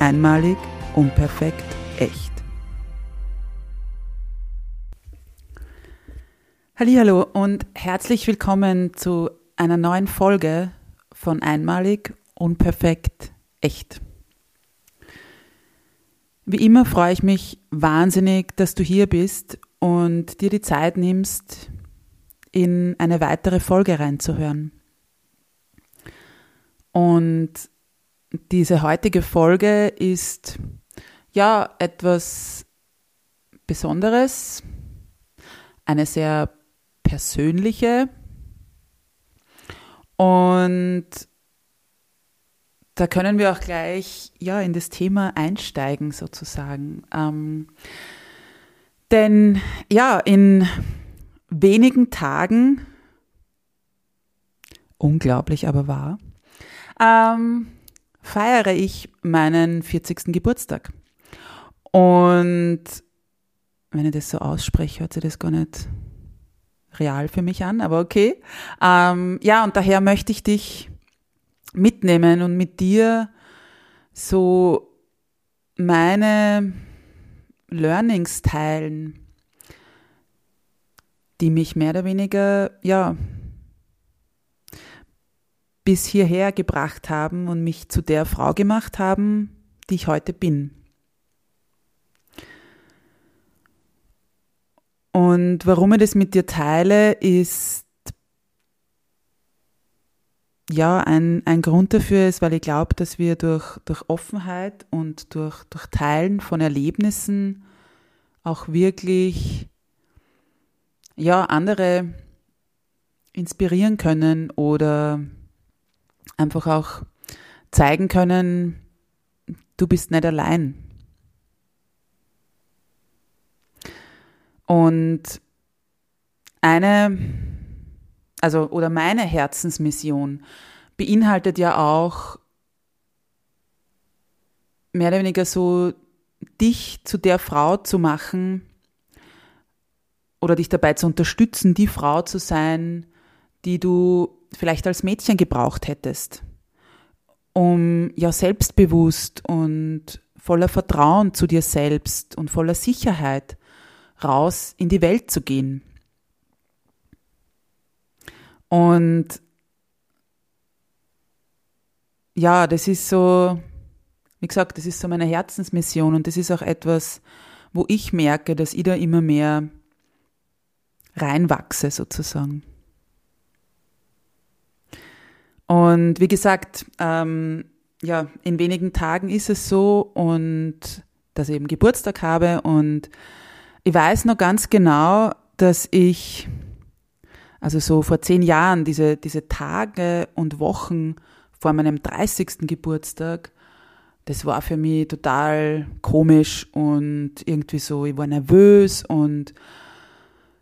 Einmalig, unperfekt, echt. Hallo und herzlich willkommen zu einer neuen Folge von Einmalig, unperfekt, echt. Wie immer freue ich mich wahnsinnig, dass du hier bist und dir die Zeit nimmst, in eine weitere Folge reinzuhören. Und diese heutige Folge ist ja etwas Besonderes, eine sehr persönliche und da können wir auch gleich ja in das Thema einsteigen sozusagen. Ähm, denn ja, in wenigen Tagen, unglaublich aber wahr, ähm, feiere ich meinen 40. Geburtstag. Und wenn ich das so ausspreche, hört sich das gar nicht real für mich an, aber okay. Ähm, ja, und daher möchte ich dich mitnehmen und mit dir so meine Learnings teilen, die mich mehr oder weniger, ja, bis hierher gebracht haben und mich zu der Frau gemacht haben, die ich heute bin. Und warum ich das mit dir teile, ist ja ein, ein Grund dafür ist, weil ich glaube, dass wir durch, durch Offenheit und durch, durch Teilen von Erlebnissen auch wirklich ja andere inspirieren können oder einfach auch zeigen können, du bist nicht allein. Und eine, also oder meine Herzensmission beinhaltet ja auch mehr oder weniger so, dich zu der Frau zu machen oder dich dabei zu unterstützen, die Frau zu sein, die du vielleicht als Mädchen gebraucht hättest, um ja selbstbewusst und voller Vertrauen zu dir selbst und voller Sicherheit raus in die Welt zu gehen. Und ja, das ist so, wie gesagt, das ist so meine Herzensmission und das ist auch etwas, wo ich merke, dass ich da immer mehr reinwachse sozusagen. Und wie gesagt, ähm, ja, in wenigen Tagen ist es so und dass ich eben Geburtstag habe und ich weiß noch ganz genau, dass ich, also so vor zehn Jahren, diese, diese Tage und Wochen vor meinem 30. Geburtstag, das war für mich total komisch und irgendwie so, ich war nervös und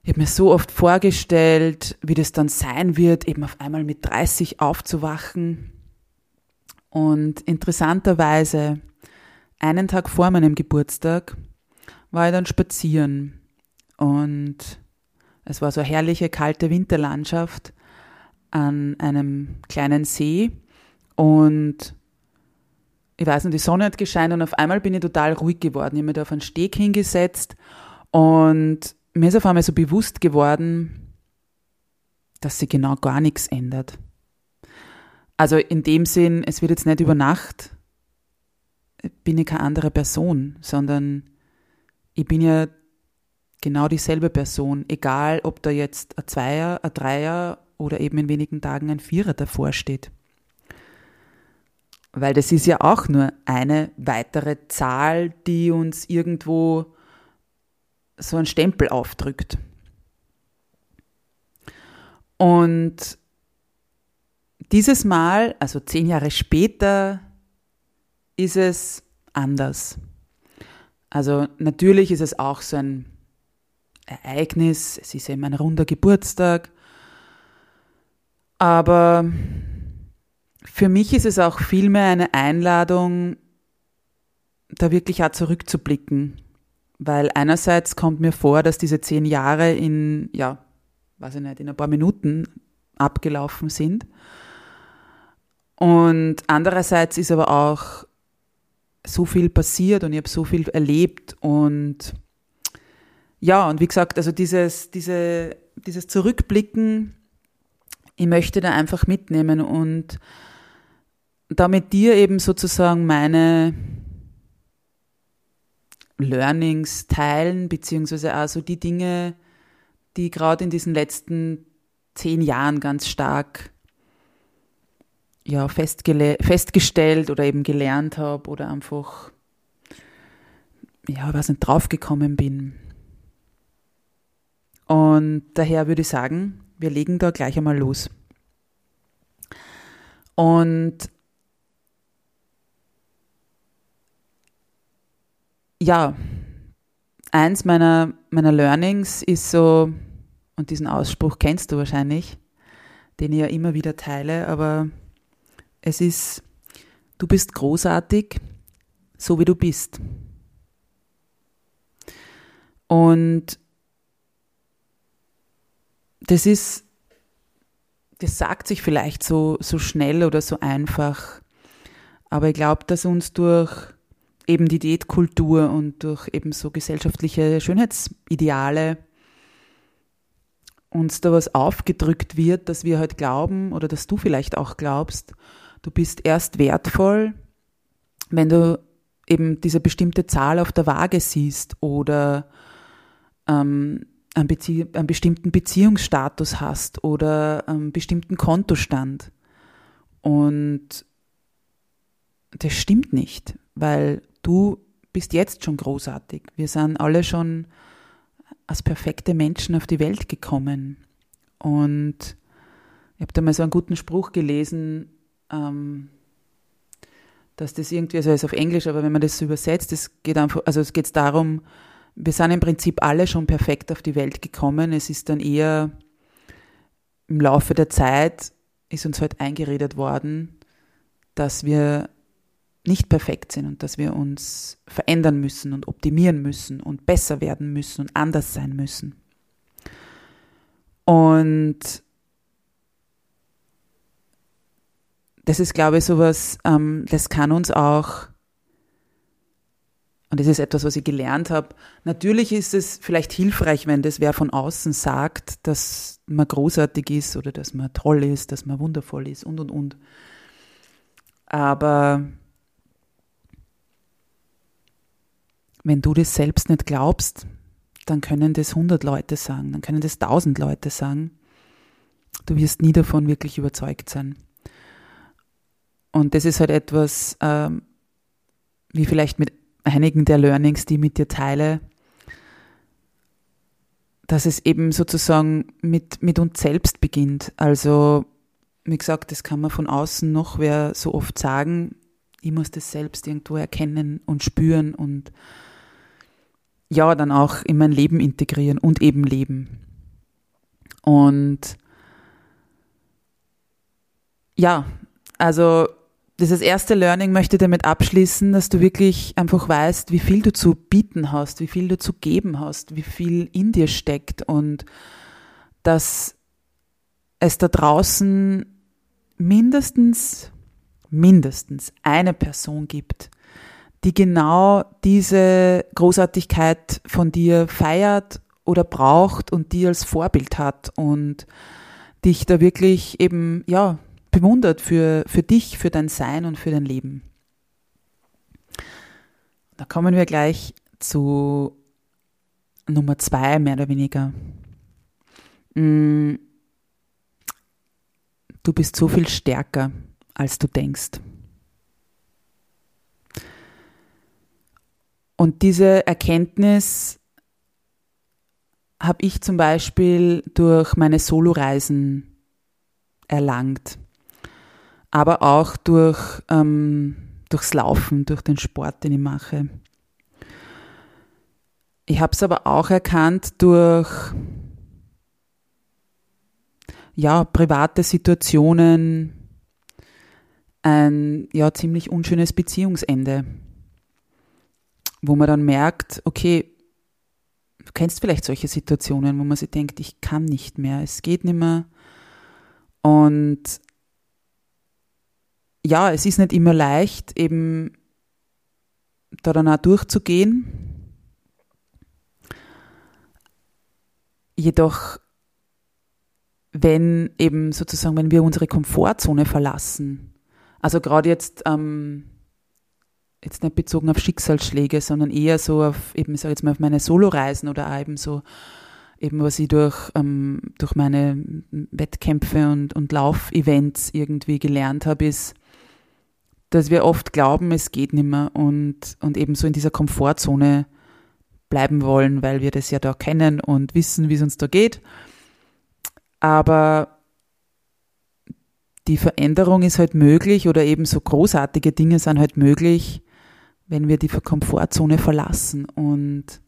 ich habe mir so oft vorgestellt, wie das dann sein wird, eben auf einmal mit 30 aufzuwachen. Und interessanterweise, einen Tag vor meinem Geburtstag, war ich dann spazieren. Und es war so eine herrliche, kalte Winterlandschaft an einem kleinen See. Und ich weiß nicht, die Sonne hat gescheint und auf einmal bin ich total ruhig geworden. Ich habe mich da auf einen Steg hingesetzt und mir ist auf einmal so bewusst geworden, dass sich genau gar nichts ändert. Also in dem Sinn, es wird jetzt nicht über Nacht, bin ich keine andere Person, sondern ich bin ja genau dieselbe Person, egal ob da jetzt ein Zweier, ein Dreier oder eben in wenigen Tagen ein Vierer davor steht. Weil das ist ja auch nur eine weitere Zahl, die uns irgendwo so einen Stempel aufdrückt. Und dieses Mal, also zehn Jahre später, ist es anders. Also natürlich ist es auch so ein Ereignis, es ist eben ein runder Geburtstag, aber für mich ist es auch vielmehr eine Einladung, da wirklich auch zurückzublicken. Weil einerseits kommt mir vor, dass diese zehn Jahre in, ja, weiß ich nicht, in ein paar Minuten abgelaufen sind. Und andererseits ist aber auch so viel passiert und ich habe so viel erlebt und ja, und wie gesagt, also dieses, diese, dieses Zurückblicken, ich möchte da einfach mitnehmen und da mit dir eben sozusagen meine Learnings teilen, beziehungsweise also die Dinge, die gerade in diesen letzten zehn Jahren ganz stark ja, festgestellt oder eben gelernt habe oder einfach, ja, was nicht draufgekommen bin. Und daher würde ich sagen, wir legen da gleich einmal los. Und ja, eins meiner, meiner Learnings ist so, und diesen Ausspruch kennst du wahrscheinlich, den ich ja immer wieder teile, aber es ist, du bist großartig, so wie du bist. Und das ist, das sagt sich vielleicht so, so schnell oder so einfach, aber ich glaube, dass uns durch eben die Diätkultur und durch eben so gesellschaftliche Schönheitsideale uns da was aufgedrückt wird, dass wir halt glauben oder dass du vielleicht auch glaubst, du bist erst wertvoll, wenn du eben diese bestimmte Zahl auf der Waage siehst oder ähm, einen, Bezie einen bestimmten Beziehungsstatus hast oder einen bestimmten Kontostand. Und das stimmt nicht, weil du bist jetzt schon großartig. Wir sind alle schon als perfekte Menschen auf die Welt gekommen. Und ich habe da mal so einen guten Spruch gelesen, ähm, dass das irgendwie, also ist auf Englisch, aber wenn man das übersetzt, es geht einfach, also es geht darum, wir sind im Prinzip alle schon perfekt auf die Welt gekommen. Es ist dann eher im Laufe der Zeit ist uns halt eingeredet worden, dass wir nicht perfekt sind und dass wir uns verändern müssen und optimieren müssen und besser werden müssen und anders sein müssen. Und das ist, glaube ich, sowas, ähm, das kann uns auch, und das ist etwas, was ich gelernt habe, natürlich ist es vielleicht hilfreich, wenn das wer von außen sagt, dass man großartig ist oder dass man toll ist, dass man wundervoll ist und, und, und. Aber Wenn du das selbst nicht glaubst, dann können das 100 Leute sagen, dann können das 1000 Leute sagen. Du wirst nie davon wirklich überzeugt sein. Und das ist halt etwas, ähm, wie vielleicht mit einigen der Learnings, die ich mit dir teile, dass es eben sozusagen mit, mit uns selbst beginnt. Also, wie gesagt, das kann man von außen noch wer so oft sagen. Ich muss das selbst irgendwo erkennen und spüren und ja, dann auch in mein Leben integrieren und eben leben. Und ja, also dieses erste Learning möchte ich damit abschließen, dass du wirklich einfach weißt, wie viel du zu bieten hast, wie viel du zu geben hast, wie viel in dir steckt und dass es da draußen mindestens, mindestens eine Person gibt, die genau diese Großartigkeit von dir feiert oder braucht und die als Vorbild hat und dich da wirklich eben, ja, bewundert für, für dich, für dein Sein und für dein Leben. Da kommen wir gleich zu Nummer zwei, mehr oder weniger. Mm, du bist so viel stärker, als du denkst. Und diese Erkenntnis habe ich zum Beispiel durch meine Soloreisen erlangt, aber auch durch, ähm, durchs Laufen, durch den Sport, den ich mache. Ich habe es aber auch erkannt durch ja, private Situationen, ein ja, ziemlich unschönes Beziehungsende, wo man dann merkt, okay, du kennst vielleicht solche Situationen, wo man sich denkt, ich kann nicht mehr, es geht nicht mehr. Und ja, es ist nicht immer leicht, eben da dann auch durchzugehen. Jedoch, wenn eben sozusagen, wenn wir unsere Komfortzone verlassen, also gerade jetzt, ähm, jetzt nicht bezogen auf Schicksalsschläge, sondern eher so auf eben, sag jetzt mal, auf meine Soloreisen oder eben so, eben was ich durch, ähm, durch meine Wettkämpfe und, und Laufevents irgendwie gelernt habe, ist, dass wir oft glauben, es geht nicht mehr und, und eben so in dieser Komfortzone bleiben wollen, weil wir das ja da kennen und wissen, wie es uns da geht. Aber die Veränderung ist halt möglich oder eben so großartige Dinge sind halt möglich, wenn wir die Komfortzone verlassen. Und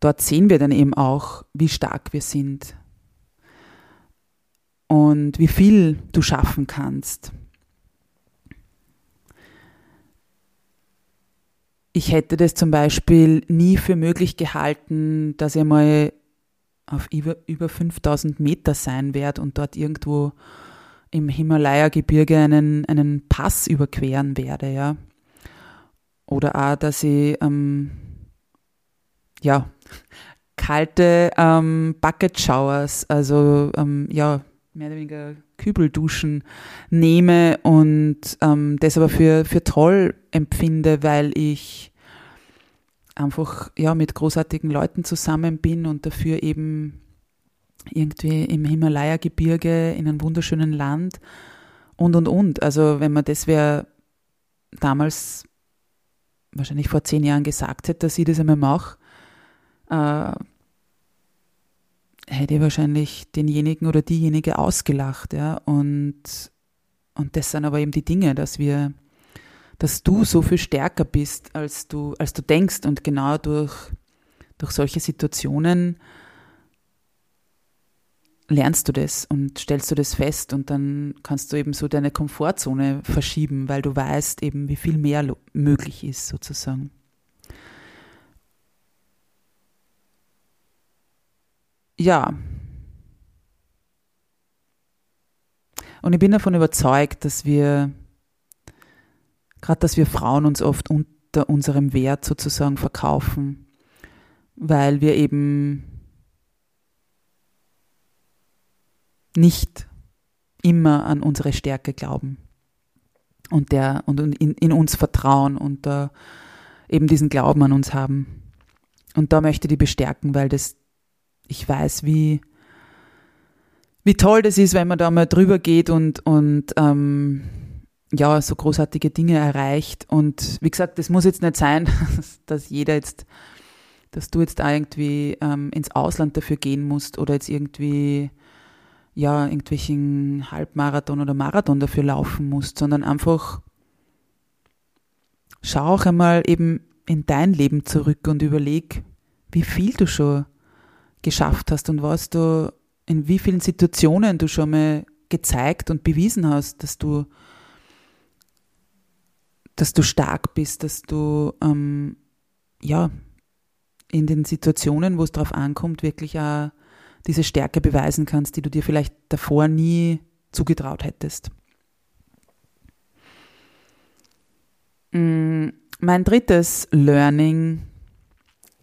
dort sehen wir dann eben auch, wie stark wir sind und wie viel du schaffen kannst. ich hätte das zum Beispiel nie für möglich gehalten, dass ich mal auf über, über 5000 Meter sein werde und dort irgendwo im Himalaya-Gebirge einen, einen Pass überqueren werde, ja. Oder auch, dass ich, ähm, ja, kalte ähm, Bucket Showers, also ähm, ja, mehr oder weniger Kübelduschen nehme und ähm, das aber für, für toll empfinde, weil ich einfach ja mit großartigen Leuten zusammen bin und dafür eben irgendwie im Himalaya-Gebirge in einem wunderschönen Land und und und. Also wenn man das wäre damals wahrscheinlich vor zehn Jahren gesagt hätte, dass ich das einmal mache, äh, hätte ich wahrscheinlich denjenigen oder diejenige ausgelacht, ja. Und, und das sind aber eben die Dinge, dass wir, dass du so viel stärker bist, als du, als du denkst und genau durch, durch solche Situationen lernst du das und stellst du das fest und dann kannst du eben so deine Komfortzone verschieben, weil du weißt eben, wie viel mehr möglich ist sozusagen. ja. Und ich bin davon überzeugt, dass wir, gerade dass wir Frauen uns oft unter unserem Wert sozusagen verkaufen, weil wir eben nicht immer an unsere Stärke glauben und, der, und in, in uns vertrauen und da eben diesen Glauben an uns haben. Und da möchte ich die bestärken, weil das ich weiß, wie, wie toll das ist, wenn man da mal drüber geht und, und ähm, ja, so großartige Dinge erreicht. Und wie gesagt, das muss jetzt nicht sein, dass jeder jetzt, dass du jetzt irgendwie ähm, ins Ausland dafür gehen musst oder jetzt irgendwie ja, irgendwelchen Halbmarathon oder Marathon dafür laufen musst, sondern einfach schau auch einmal eben in dein Leben zurück und überleg, wie viel du schon geschafft hast und was du, in wie vielen Situationen du schon mal gezeigt und bewiesen hast, dass du, dass du stark bist, dass du, ähm, ja, in den Situationen, wo es darauf ankommt, wirklich auch diese Stärke beweisen kannst, die du dir vielleicht davor nie zugetraut hättest. Mm, mein drittes Learning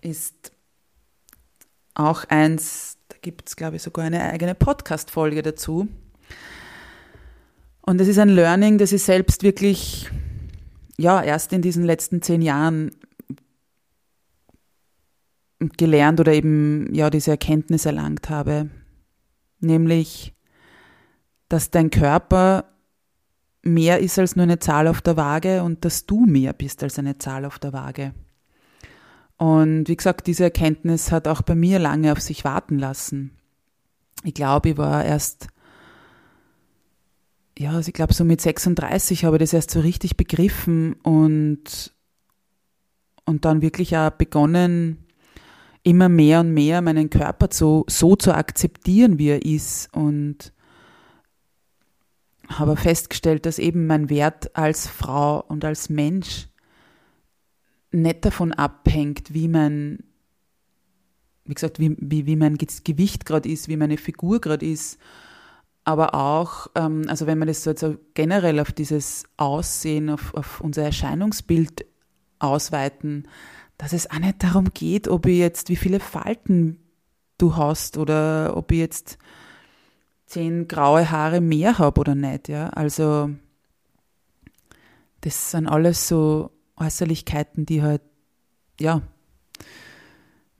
ist auch eins, da gibt es, glaube ich, sogar eine eigene Podcast-Folge dazu. Und es ist ein Learning, das ich selbst wirklich, ja, erst in diesen letzten zehn Jahren gelernt oder eben ja diese Erkenntnis erlangt habe, nämlich, dass dein Körper mehr ist als nur eine Zahl auf der Waage und dass du mehr bist als eine Zahl auf der Waage. Und wie gesagt, diese Erkenntnis hat auch bei mir lange auf sich warten lassen. Ich glaube, ich war erst, ja, also ich glaube so mit 36 habe ich das erst so richtig begriffen und, und dann wirklich auch begonnen, immer mehr und mehr meinen Körper zu, so zu akzeptieren, wie er ist. Und habe festgestellt, dass eben mein Wert als Frau und als Mensch nicht davon abhängt, wie mein, wie gesagt, wie, wie, wie mein Gewicht gerade ist, wie meine Figur gerade ist, aber auch, ähm, also wenn man das so jetzt generell auf dieses Aussehen, auf, auf unser Erscheinungsbild ausweiten, dass es auch nicht darum geht, ob ich jetzt, wie viele Falten du hast oder ob ich jetzt zehn graue Haare mehr habe oder nicht, ja. Also, das sind alles so Äußerlichkeiten, die halt, ja,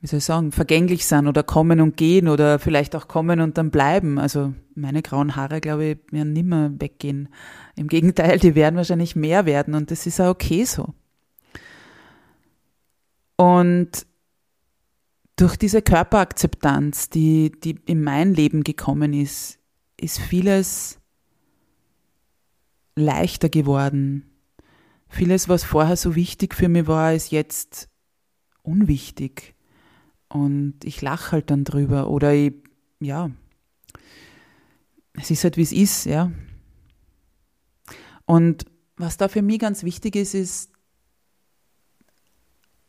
wie soll ich sagen, vergänglich sind oder kommen und gehen oder vielleicht auch kommen und dann bleiben. Also meine grauen Haare, glaube ich, werden nimmer weggehen. Im Gegenteil, die werden wahrscheinlich mehr werden und das ist auch okay so. Und durch diese Körperakzeptanz, die, die in mein Leben gekommen ist, ist vieles leichter geworden. Vieles, was vorher so wichtig für mich war, ist jetzt unwichtig. Und ich lache halt dann drüber. Oder ich, ja, es ist halt, wie es ist, ja. Und was da für mich ganz wichtig ist, ist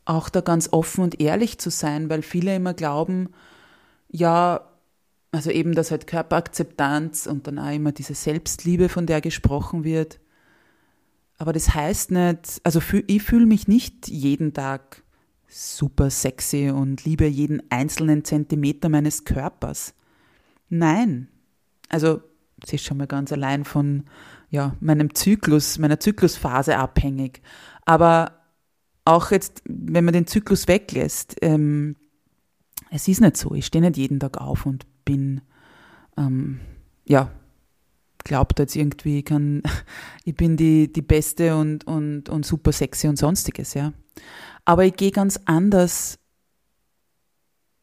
auch da ganz offen und ehrlich zu sein, weil viele immer glauben, ja, also eben, dass halt Körperakzeptanz und dann auch immer diese Selbstliebe, von der gesprochen wird. Aber das heißt nicht, also ich fühle mich nicht jeden Tag super sexy und liebe jeden einzelnen Zentimeter meines Körpers. Nein. Also, das ist schon mal ganz allein von ja, meinem Zyklus, meiner Zyklusphase abhängig. Aber auch jetzt, wenn man den Zyklus weglässt, ähm, es ist nicht so. Ich stehe nicht jeden Tag auf und bin, ähm, ja, glaubt jetzt irgendwie, kann, ich bin die, die Beste und, und, und super sexy und sonstiges, ja. Aber ich gehe ganz anders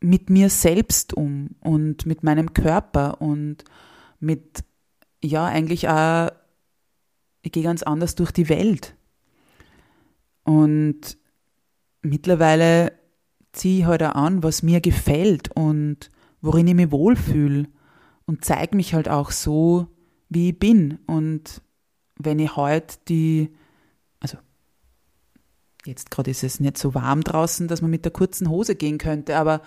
mit mir selbst um und mit meinem Körper und mit, ja, eigentlich auch, ich gehe ganz anders durch die Welt. Und mittlerweile ziehe ich halt auch an, was mir gefällt und worin ich mich wohlfühle und zeige mich halt auch so, wie ich bin. Und wenn ich heute die, also jetzt gerade ist es nicht so warm draußen, dass man mit der kurzen Hose gehen könnte, aber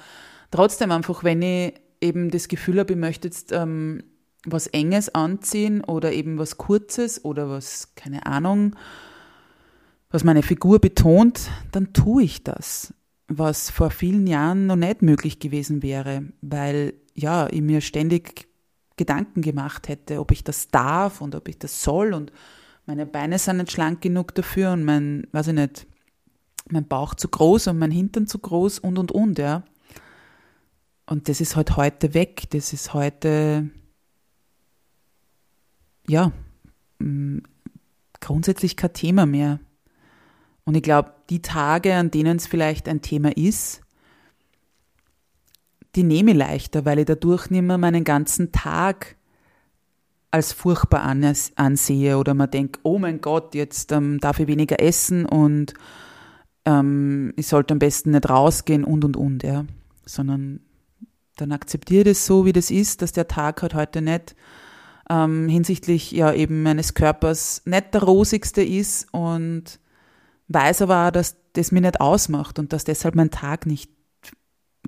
trotzdem einfach, wenn ich eben das Gefühl habe, ich möchte jetzt ähm, was Enges anziehen oder eben was Kurzes oder was, keine Ahnung, was meine Figur betont, dann tue ich das, was vor vielen Jahren noch nicht möglich gewesen wäre, weil ja, ich mir ständig Gedanken gemacht hätte, ob ich das darf und ob ich das soll und meine Beine sind nicht schlank genug dafür und mein, weiß ich nicht, mein Bauch zu groß und mein Hintern zu groß und und und, ja. Und das ist halt heute weg, das ist heute, ja, mm, grundsätzlich kein Thema mehr. Und ich glaube, die Tage, an denen es vielleicht ein Thema ist, die nehme ich leichter, weil ich dadurch nicht mehr meinen ganzen Tag als furchtbar ansehe oder man denkt, oh mein Gott, jetzt ähm, darf ich weniger essen und ähm, ich sollte am besten nicht rausgehen und und und, ja. Sondern dann akzeptiere ich das so, wie das ist, dass der Tag halt heute nicht ähm, hinsichtlich ja eben meines Körpers nicht der rosigste ist und weiß aber auch, dass das mir nicht ausmacht und dass deshalb mein Tag nicht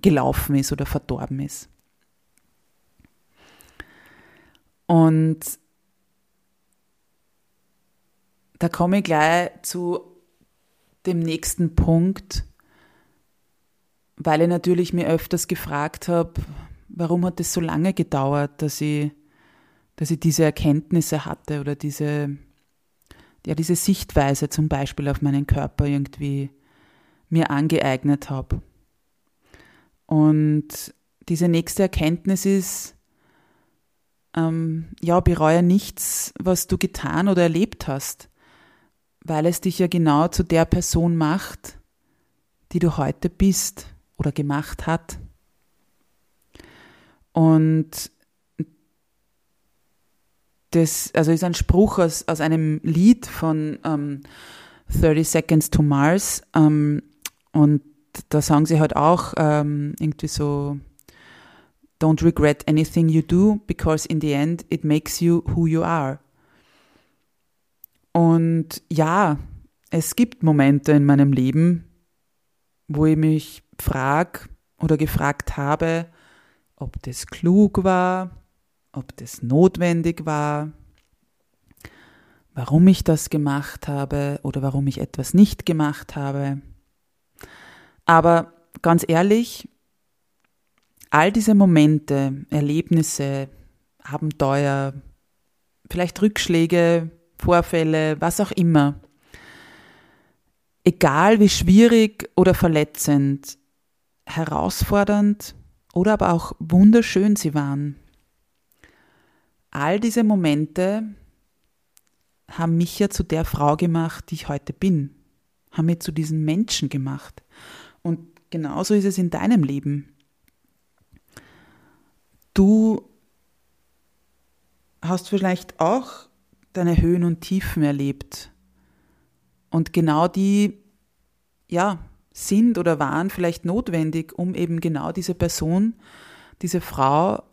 gelaufen ist oder verdorben ist. Und da komme ich gleich zu dem nächsten Punkt, weil ich natürlich mir öfters gefragt habe, warum hat es so lange gedauert, dass ich, dass ich diese Erkenntnisse hatte oder diese ja, diese Sichtweise zum Beispiel auf meinen Körper irgendwie mir angeeignet habe. Und diese nächste Erkenntnis ist, ähm, ja, bereue nichts, was du getan oder erlebt hast, weil es dich ja genau zu der Person macht, die du heute bist oder gemacht hat. Und das, also ist ein Spruch aus, aus einem Lied von ähm, 30 Seconds to Mars. Ähm, und da sagen sie halt auch ähm, irgendwie so, Don't regret anything you do, because in the end it makes you who you are. Und ja, es gibt Momente in meinem Leben, wo ich mich frage oder gefragt habe, ob das klug war, ob das notwendig war, warum ich das gemacht habe oder warum ich etwas nicht gemacht habe. Aber ganz ehrlich, all diese Momente, Erlebnisse, Abenteuer, vielleicht Rückschläge, Vorfälle, was auch immer, egal wie schwierig oder verletzend, herausfordernd oder aber auch wunderschön sie waren, all diese Momente haben mich ja zu der Frau gemacht, die ich heute bin, haben mich zu diesem Menschen gemacht. Und genauso ist es in deinem Leben. Du hast vielleicht auch deine Höhen und Tiefen erlebt. Und genau die, ja, sind oder waren vielleicht notwendig, um eben genau diese Person, diese Frau,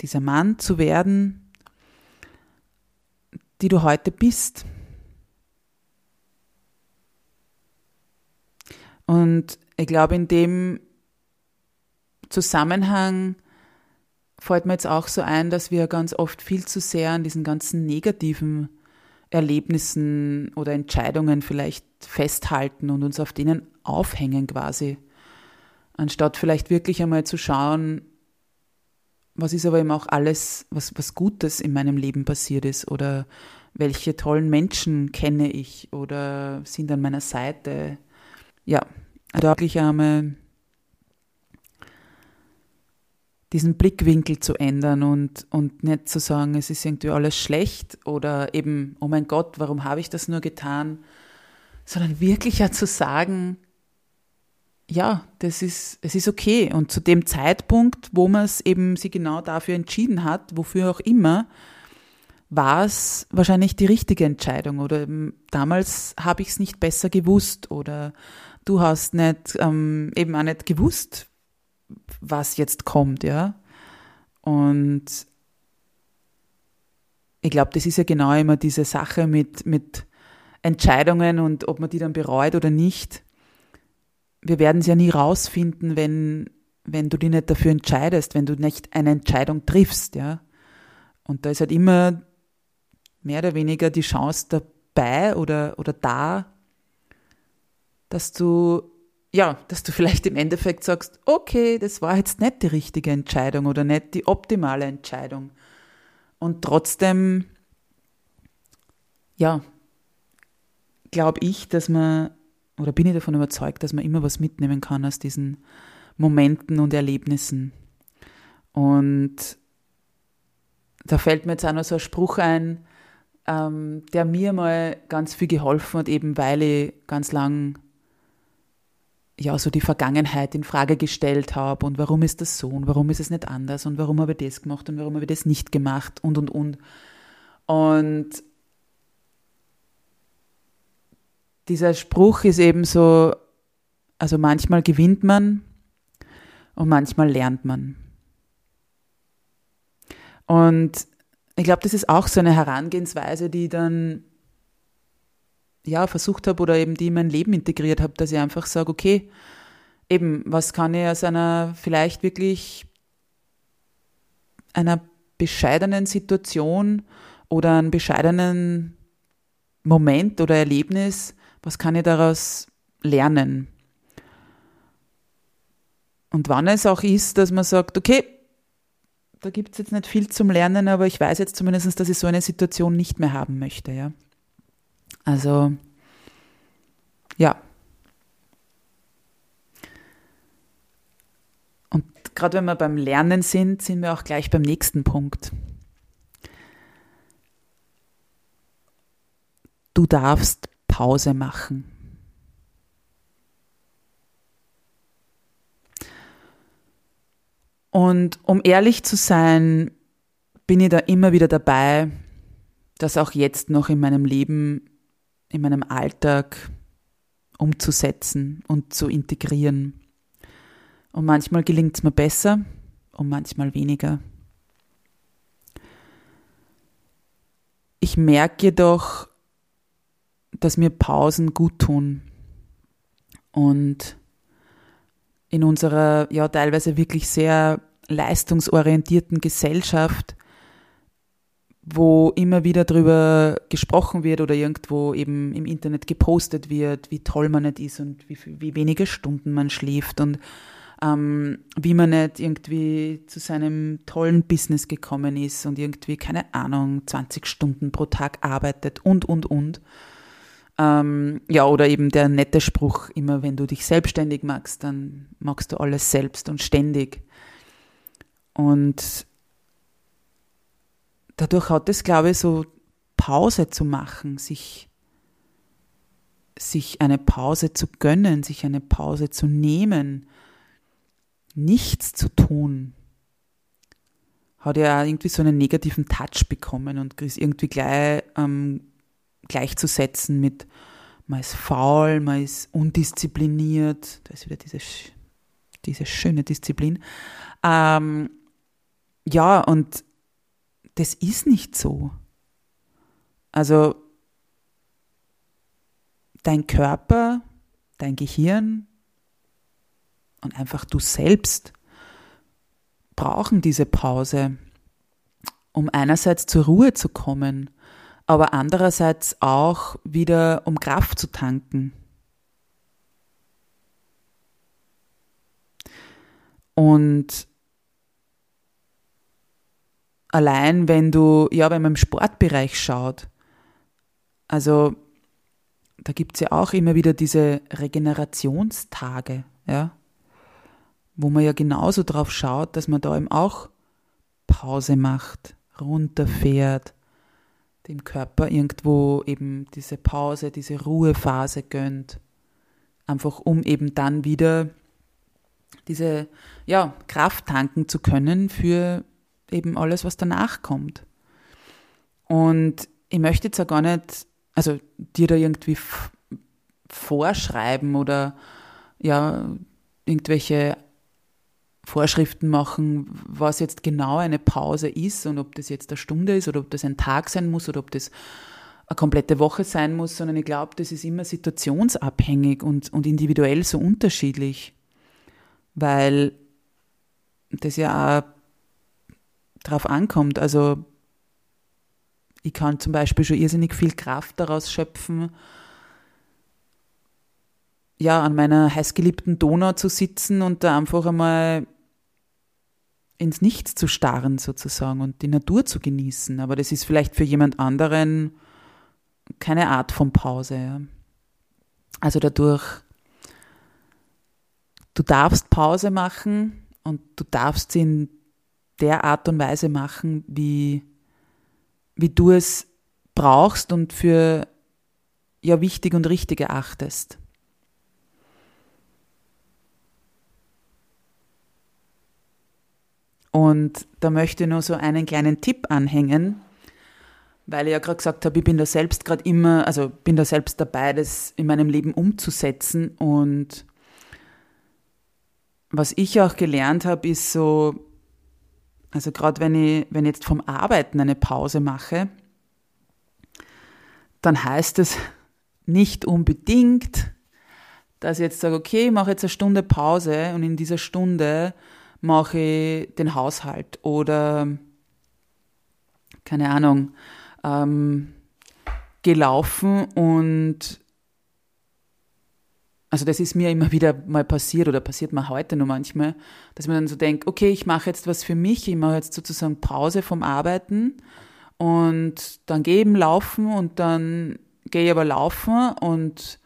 dieser Mann zu werden, die du heute bist. Und ich glaube, in dem Zusammenhang fällt mir jetzt auch so ein, dass wir ganz oft viel zu sehr an diesen ganzen negativen Erlebnissen oder Entscheidungen vielleicht festhalten und uns auf denen aufhängen quasi, anstatt vielleicht wirklich einmal zu schauen, was ist aber eben auch alles, was, was Gutes in meinem Leben passiert ist? Oder welche tollen Menschen kenne ich? Oder sind an meiner Seite. Ja, also wirklich einmal diesen Blickwinkel zu ändern und, und nicht zu sagen, es ist irgendwie alles schlecht oder eben, oh mein Gott, warum habe ich das nur getan, sondern wirklich ja zu sagen, ja, das ist, es ist okay. Und zu dem Zeitpunkt, wo man es eben sie genau dafür entschieden hat, wofür auch immer, war es wahrscheinlich die richtige Entscheidung oder damals habe ich es nicht besser gewusst oder du hast nicht ähm, eben auch nicht gewusst, was jetzt kommt, ja. Und ich glaube, das ist ja genau immer diese Sache mit, mit Entscheidungen und ob man die dann bereut oder nicht. Wir werden es ja nie rausfinden, wenn, wenn du dich nicht dafür entscheidest, wenn du nicht eine Entscheidung triffst, ja. Und da ist halt immer mehr oder weniger die Chance dabei oder, oder da, dass du ja, dass du vielleicht im Endeffekt sagst, okay, das war jetzt nicht die richtige Entscheidung oder nicht die optimale Entscheidung. Und trotzdem, ja, glaube ich, dass man, oder bin ich davon überzeugt, dass man immer was mitnehmen kann aus diesen Momenten und Erlebnissen. Und da fällt mir jetzt auch noch so ein Spruch ein, ähm, der mir mal ganz viel geholfen hat, eben weil ich ganz lang ja, so die Vergangenheit in Frage gestellt habe und warum ist das so und warum ist es nicht anders und warum habe ich das gemacht und warum habe ich das nicht gemacht und und und. Und dieser Spruch ist eben so, also manchmal gewinnt man und manchmal lernt man. Und ich glaube, das ist auch so eine Herangehensweise, die dann ja, versucht habe oder eben die in mein Leben integriert habe, dass ich einfach sage, okay, eben, was kann ich aus einer vielleicht wirklich einer bescheidenen Situation oder einem bescheidenen Moment oder Erlebnis, was kann ich daraus lernen? Und wann es auch ist, dass man sagt, okay, da gibt es jetzt nicht viel zum Lernen, aber ich weiß jetzt zumindest, dass ich so eine Situation nicht mehr haben möchte, ja. Also ja. Und gerade wenn wir beim Lernen sind, sind wir auch gleich beim nächsten Punkt. Du darfst Pause machen. Und um ehrlich zu sein, bin ich da immer wieder dabei, das auch jetzt noch in meinem Leben, in meinem Alltag umzusetzen und zu integrieren. Und manchmal gelingt es mir besser und manchmal weniger. Ich merke jedoch, dass mir Pausen gut tun. Und in unserer ja teilweise wirklich sehr leistungsorientierten Gesellschaft, wo immer wieder darüber gesprochen wird oder irgendwo eben im Internet gepostet wird, wie toll man nicht ist und wie, wie wenige Stunden man schläft und ähm, wie man nicht irgendwie zu seinem tollen Business gekommen ist und irgendwie, keine Ahnung, 20 Stunden pro Tag arbeitet und, und, und. Ähm, ja, oder eben der nette Spruch, immer wenn du dich selbstständig machst, dann machst du alles selbst und ständig. Und dadurch hat es, glaube ich, so Pause zu machen, sich, sich eine Pause zu gönnen, sich eine Pause zu nehmen, nichts zu tun, hat ja irgendwie so einen negativen Touch bekommen und ist irgendwie gleich ähm, gleichzusetzen mit man ist faul, man ist undiszipliniert, da ist wieder diese, diese schöne Disziplin. Ähm, ja, und das ist nicht so. Also dein Körper, dein Gehirn und einfach du selbst brauchen diese Pause, um einerseits zur Ruhe zu kommen aber andererseits auch wieder, um Kraft zu tanken. Und allein wenn du, ja, wenn man im Sportbereich schaut, also da gibt es ja auch immer wieder diese Regenerationstage, ja, wo man ja genauso drauf schaut, dass man da eben auch Pause macht, runterfährt, dem Körper irgendwo eben diese Pause, diese Ruhephase gönnt. Einfach um eben dann wieder diese ja, Kraft tanken zu können für eben alles, was danach kommt. Und ich möchte jetzt auch gar nicht, also dir da irgendwie vorschreiben oder ja, irgendwelche Vorschriften machen, was jetzt genau eine Pause ist und ob das jetzt eine Stunde ist oder ob das ein Tag sein muss oder ob das eine komplette Woche sein muss, sondern ich glaube, das ist immer situationsabhängig und, und individuell so unterschiedlich, weil das ja auch drauf ankommt. Also ich kann zum Beispiel schon irrsinnig viel Kraft daraus schöpfen, ja, an meiner heißgeliebten Donau zu sitzen und da einfach einmal ins Nichts zu starren sozusagen und die Natur zu genießen. Aber das ist vielleicht für jemand anderen keine Art von Pause. Also dadurch, du darfst Pause machen und du darfst sie in der Art und Weise machen, wie, wie du es brauchst und für ja wichtig und richtig erachtest. Und da möchte ich nur so einen kleinen Tipp anhängen, weil ich ja gerade gesagt habe, ich bin da selbst gerade immer, also bin da selbst dabei, das in meinem Leben umzusetzen. Und was ich auch gelernt habe, ist so, also gerade wenn ich, wenn ich jetzt vom Arbeiten eine Pause mache, dann heißt es nicht unbedingt, dass ich jetzt sage, okay, ich mache jetzt eine Stunde Pause und in dieser Stunde mache ich den Haushalt oder keine Ahnung, ähm, gelaufen und also das ist mir immer wieder mal passiert oder passiert mir heute nur manchmal, dass man dann so denkt, okay, ich mache jetzt was für mich, ich mache jetzt sozusagen Pause vom Arbeiten und dann gehe ich eben laufen und dann gehe ich aber laufen und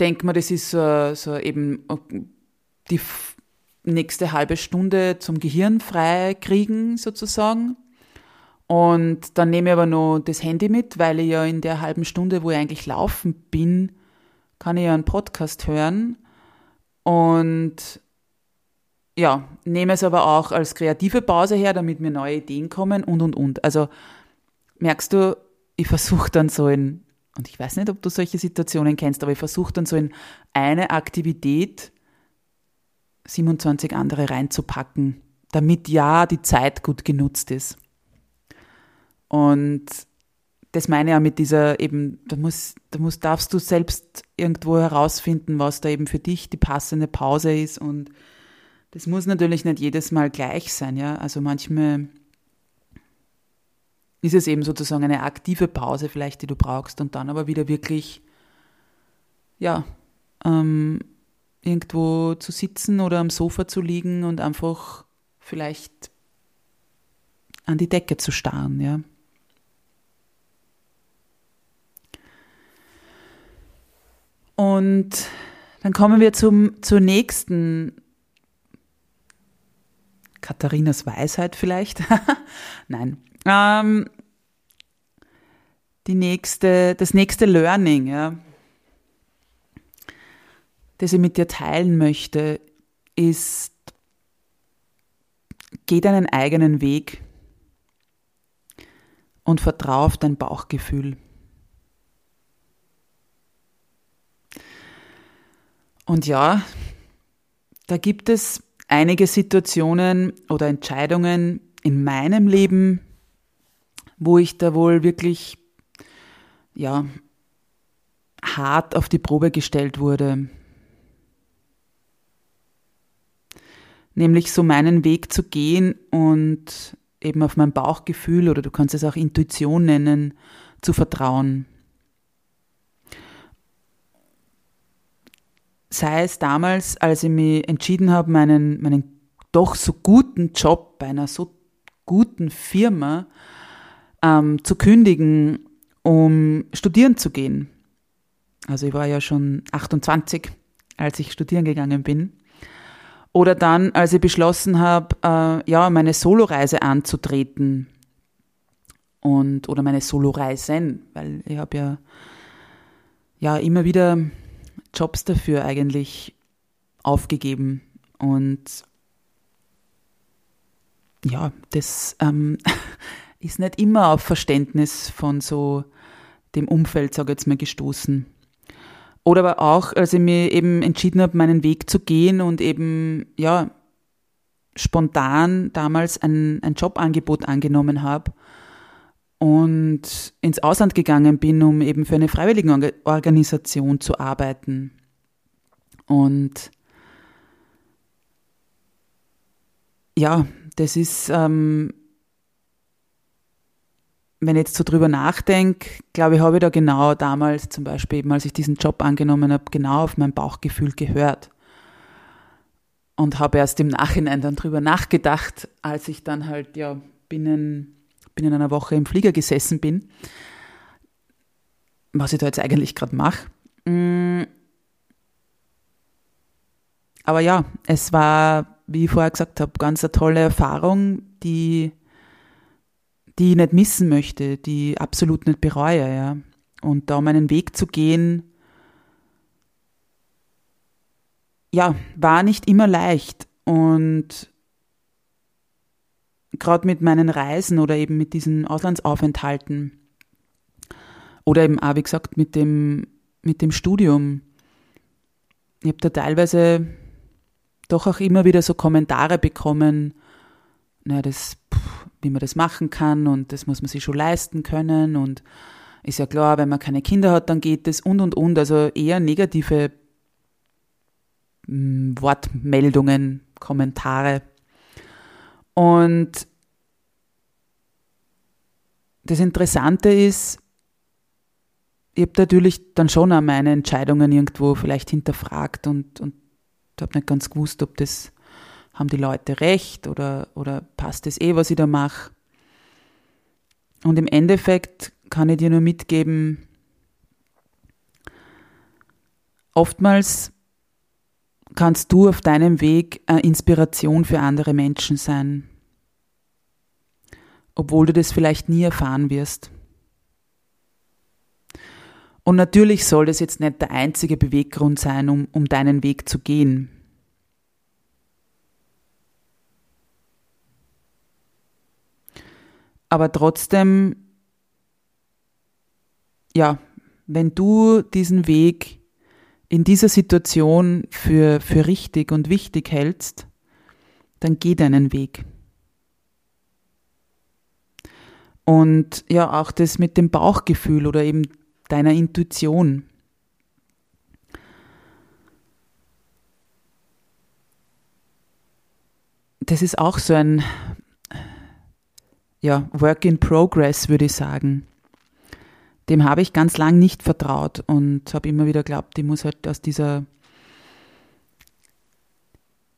denke mir, das ist so, so eben die nächste halbe Stunde zum Gehirn frei kriegen, sozusagen. Und dann nehme ich aber noch das Handy mit, weil ich ja in der halben Stunde, wo ich eigentlich laufen bin, kann ich ja einen Podcast hören. Und ja, nehme es aber auch als kreative Pause her, damit mir neue Ideen kommen und und und. Also merkst du, ich versuche dann so in, und ich weiß nicht, ob du solche Situationen kennst, aber ich versuche dann so in eine Aktivität 27 andere reinzupacken, damit ja die Zeit gut genutzt ist. Und das meine ich ja mit dieser eben, da muss, da muss, darfst du selbst irgendwo herausfinden, was da eben für dich die passende Pause ist. Und das muss natürlich nicht jedes Mal gleich sein, ja. Also manchmal ist es eben sozusagen eine aktive Pause vielleicht, die du brauchst und dann aber wieder wirklich, ja, ähm, irgendwo zu sitzen oder am Sofa zu liegen und einfach vielleicht an die Decke zu starren, ja. Und dann kommen wir zum, zur nächsten Katharinas Weisheit vielleicht. Nein. Ähm, die nächste, das nächste Learning, ja, das ich mit dir teilen möchte, ist, geh deinen eigenen Weg und vertrau auf dein Bauchgefühl. Und ja, da gibt es einige Situationen oder Entscheidungen in meinem Leben, wo ich da wohl wirklich, ja, hart auf die Probe gestellt wurde. Nämlich so meinen Weg zu gehen und eben auf mein Bauchgefühl oder du kannst es auch Intuition nennen, zu vertrauen. sei es damals, als ich mich entschieden habe, meinen, meinen doch so guten Job bei einer so guten Firma ähm, zu kündigen, um studieren zu gehen. Also ich war ja schon 28, als ich studieren gegangen bin. Oder dann, als ich beschlossen habe, äh, ja, meine Soloreise anzutreten. Und, oder meine Soloreisen, weil ich habe ja, ja immer wieder Jobs dafür eigentlich aufgegeben. Und ja, das ähm, ist nicht immer auf Verständnis von so dem Umfeld, sage ich jetzt mal, gestoßen. Oder aber auch, als ich mir eben entschieden habe, meinen Weg zu gehen und eben, ja, spontan damals ein, ein Jobangebot angenommen habe und ins Ausland gegangen bin, um eben für eine Freiwilligenorganisation zu arbeiten. Und ja, das ist, ähm, wenn ich jetzt so drüber nachdenke, glaube ich, habe ich da genau damals zum Beispiel, eben als ich diesen Job angenommen habe, genau auf mein Bauchgefühl gehört. Und habe erst im Nachhinein dann drüber nachgedacht, als ich dann halt ja binnen binnen einer Woche im Flieger gesessen bin, was ich da jetzt eigentlich gerade mache. Mm. Aber ja, es war, wie ich vorher gesagt habe, ganz eine tolle Erfahrung, die, die ich nicht missen möchte, die ich absolut nicht bereue, ja. Und da meinen Weg zu gehen, ja, war nicht immer leicht. Und gerade mit meinen Reisen oder eben mit diesen Auslandsaufenthalten oder eben auch, wie gesagt, mit dem, mit dem Studium. Ich habe da teilweise doch auch immer wieder so Kommentare bekommen, na, das, wie man das machen kann und das muss man sich schon leisten können und ist ja klar, wenn man keine Kinder hat, dann geht das und und und. Also eher negative hm, Wortmeldungen, Kommentare. Und das Interessante ist, ich habe natürlich dann schon auch meine Entscheidungen irgendwo vielleicht hinterfragt und, und habe nicht ganz gewusst, ob das, haben die Leute recht oder, oder passt das eh, was ich da mache. Und im Endeffekt kann ich dir nur mitgeben, oftmals kannst du auf deinem Weg eine Inspiration für andere Menschen sein, obwohl du das vielleicht nie erfahren wirst. Und natürlich soll das jetzt nicht der einzige Beweggrund sein, um, um deinen Weg zu gehen. Aber trotzdem, ja, wenn du diesen Weg in dieser Situation für, für richtig und wichtig hältst, dann geh deinen Weg. Und ja, auch das mit dem Bauchgefühl oder eben deiner Intuition. Das ist auch so ein ja, Work in Progress, würde ich sagen. Dem habe ich ganz lang nicht vertraut und habe immer wieder geglaubt, ich muss halt aus dieser,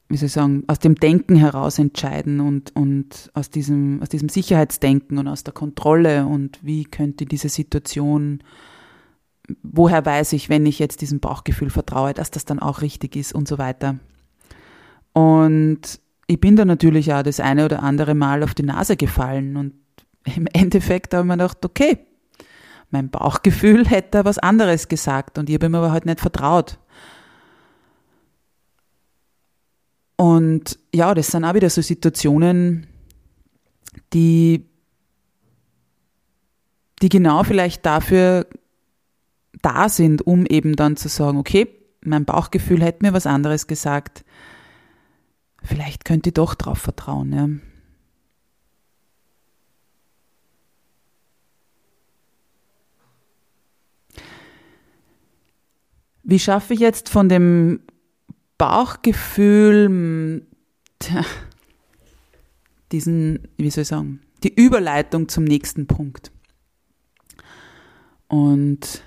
wie soll ich sagen, aus dem Denken heraus entscheiden und, und aus, diesem, aus diesem Sicherheitsdenken und aus der Kontrolle und wie könnte diese Situation, woher weiß ich, wenn ich jetzt diesem Bauchgefühl vertraue, dass das dann auch richtig ist und so weiter. Und ich bin da natürlich auch das eine oder andere Mal auf die Nase gefallen und im Endeffekt habe ich mir gedacht, okay, mein Bauchgefühl hätte was anderes gesagt und ich habe ihm aber halt nicht vertraut. Und ja, das sind auch wieder so Situationen, die, die genau vielleicht dafür da sind, um eben dann zu sagen, okay, mein Bauchgefühl hätte mir was anderes gesagt vielleicht könnt ihr doch drauf vertrauen. Ja. Wie schaffe ich jetzt von dem Bauchgefühl hm, diesen, wie soll ich sagen, die Überleitung zum nächsten Punkt? Und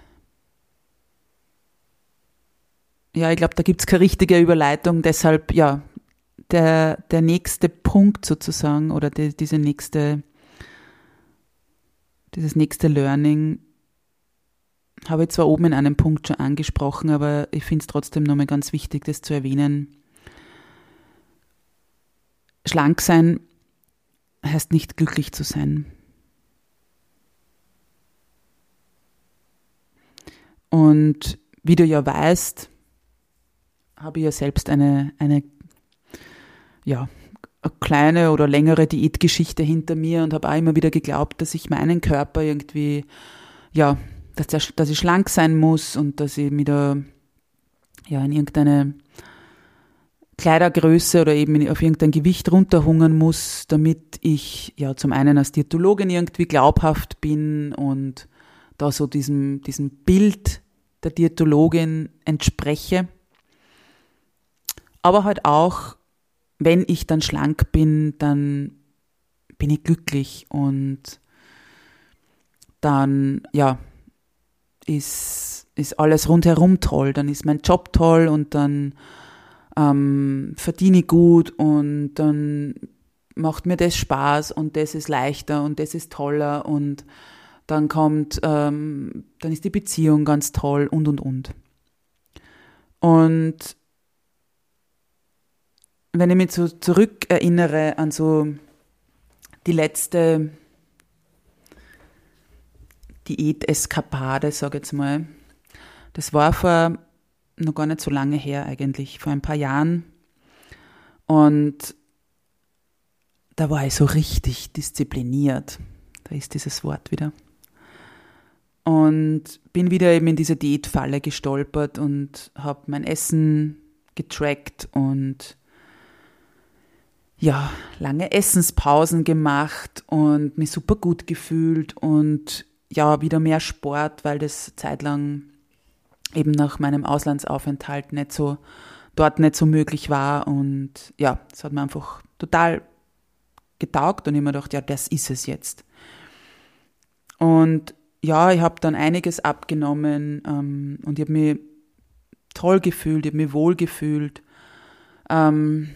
ja, ich glaube, da gibt es keine richtige Überleitung, deshalb ja, der, der nächste Punkt sozusagen oder die, diese nächste, dieses nächste Learning habe ich zwar oben in einem Punkt schon angesprochen, aber ich finde es trotzdem nochmal ganz wichtig, das zu erwähnen. Schlank sein heißt nicht glücklich zu sein. Und wie du ja weißt, habe ich ja selbst eine, eine ja, eine kleine oder längere Diätgeschichte hinter mir und habe auch immer wieder geglaubt, dass ich meinen Körper irgendwie, ja, dass, der, dass ich schlank sein muss und dass ich wieder ja, in irgendeine Kleidergröße oder eben auf irgendein Gewicht runterhungern muss, damit ich ja zum einen als Diätologin irgendwie glaubhaft bin und da so diesem, diesem Bild der Diätologin entspreche. Aber halt auch wenn ich dann schlank bin, dann bin ich glücklich und dann, ja, ist, ist alles rundherum toll. Dann ist mein Job toll und dann ähm, verdiene ich gut und dann macht mir das Spaß und das ist leichter und das ist toller und dann kommt, ähm, dann ist die Beziehung ganz toll und und und. Und wenn ich mich so zurückerinnere an so die letzte Diät-Eskapade, sage ich jetzt mal, das war vor noch gar nicht so lange her eigentlich, vor ein paar Jahren. Und da war ich so richtig diszipliniert. Da ist dieses Wort wieder. Und bin wieder eben in diese Diätfalle gestolpert und habe mein Essen getrackt und ja, lange Essenspausen gemacht und mich super gut gefühlt und ja, wieder mehr Sport, weil das zeitlang eben nach meinem Auslandsaufenthalt nicht so, dort nicht so möglich war und ja, es hat mir einfach total getaugt und ich mir gedacht, ja, das ist es jetzt. Und ja, ich habe dann einiges abgenommen ähm, und ich habe mich toll gefühlt, ich habe mich wohl gefühlt. Ähm,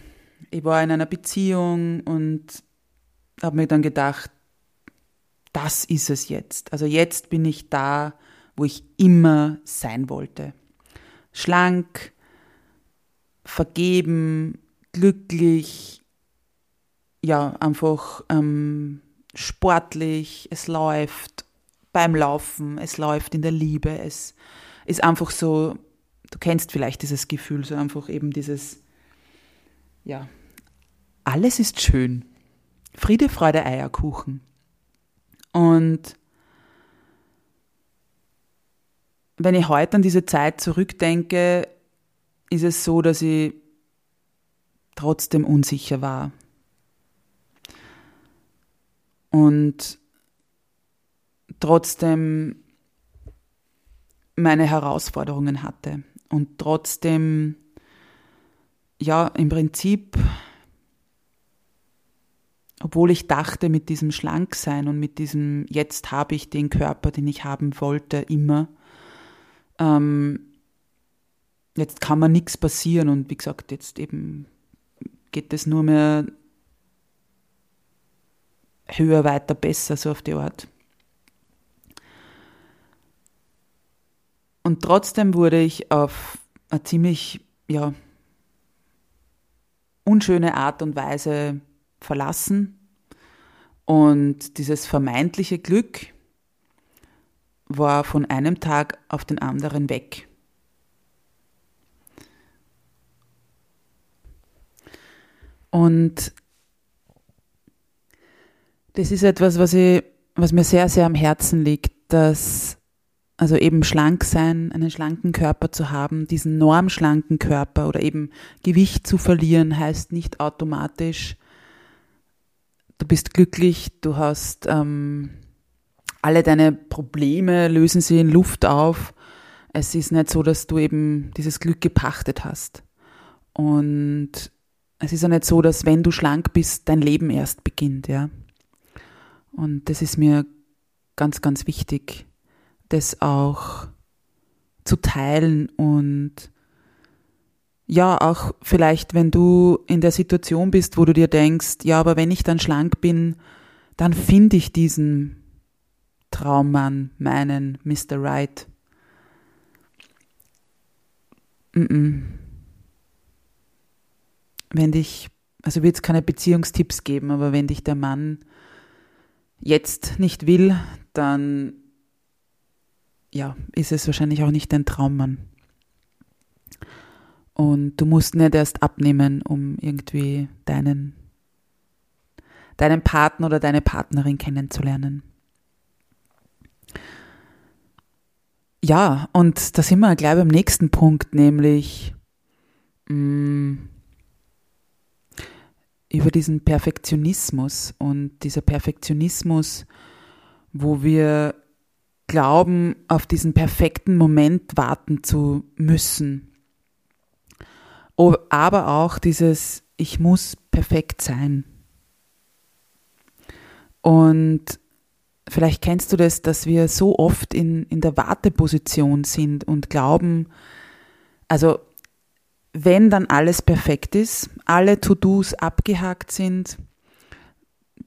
ich war in einer Beziehung und habe mir dann gedacht, das ist es jetzt. Also jetzt bin ich da, wo ich immer sein wollte. Schlank, vergeben, glücklich, ja, einfach ähm, sportlich, es läuft beim Laufen, es läuft in der Liebe, es ist einfach so, du kennst vielleicht dieses Gefühl, so einfach eben dieses, ja, alles ist schön. Friede, Freude, Eierkuchen. Und wenn ich heute an diese Zeit zurückdenke, ist es so, dass ich trotzdem unsicher war. Und trotzdem meine Herausforderungen hatte und trotzdem, ja, im Prinzip, obwohl ich dachte, mit diesem Schlanksein und mit diesem, jetzt habe ich den Körper, den ich haben wollte, immer, ähm, jetzt kann mir nichts passieren und wie gesagt, jetzt eben geht es nur mehr höher, weiter, besser, so auf die Art. Und trotzdem wurde ich auf eine ziemlich, ja, unschöne Art und Weise verlassen. Und dieses vermeintliche Glück war von einem Tag auf den anderen weg. Und das ist etwas, was, ich, was mir sehr, sehr am Herzen liegt, dass also eben schlank sein, einen schlanken Körper zu haben, diesen normschlanken Körper oder eben Gewicht zu verlieren, heißt nicht automatisch, du bist glücklich, du hast ähm, alle deine Probleme lösen sie in Luft auf. Es ist nicht so, dass du eben dieses Glück gepachtet hast. Und es ist auch nicht so, dass wenn du schlank bist, dein Leben erst beginnt, ja. Und das ist mir ganz, ganz wichtig das auch zu teilen und ja, auch vielleicht, wenn du in der Situation bist, wo du dir denkst, ja, aber wenn ich dann schlank bin, dann finde ich diesen Traummann, meinen Mr. Right. Mm -mm. Wenn dich, also wird es keine Beziehungstipps geben, aber wenn dich der Mann jetzt nicht will, dann ja, ist es wahrscheinlich auch nicht dein Traummann. Und du musst nicht erst abnehmen, um irgendwie deinen, deinen Partner oder deine Partnerin kennenzulernen. Ja, und da sind wir gleich beim nächsten Punkt, nämlich mh, mm, über diesen Perfektionismus und dieser Perfektionismus, wo wir glauben, auf diesen perfekten Moment warten zu müssen. Aber auch dieses, ich muss perfekt sein. Und vielleicht kennst du das, dass wir so oft in, in der Warteposition sind und glauben, also wenn dann alles perfekt ist, alle To-Dos abgehakt sind,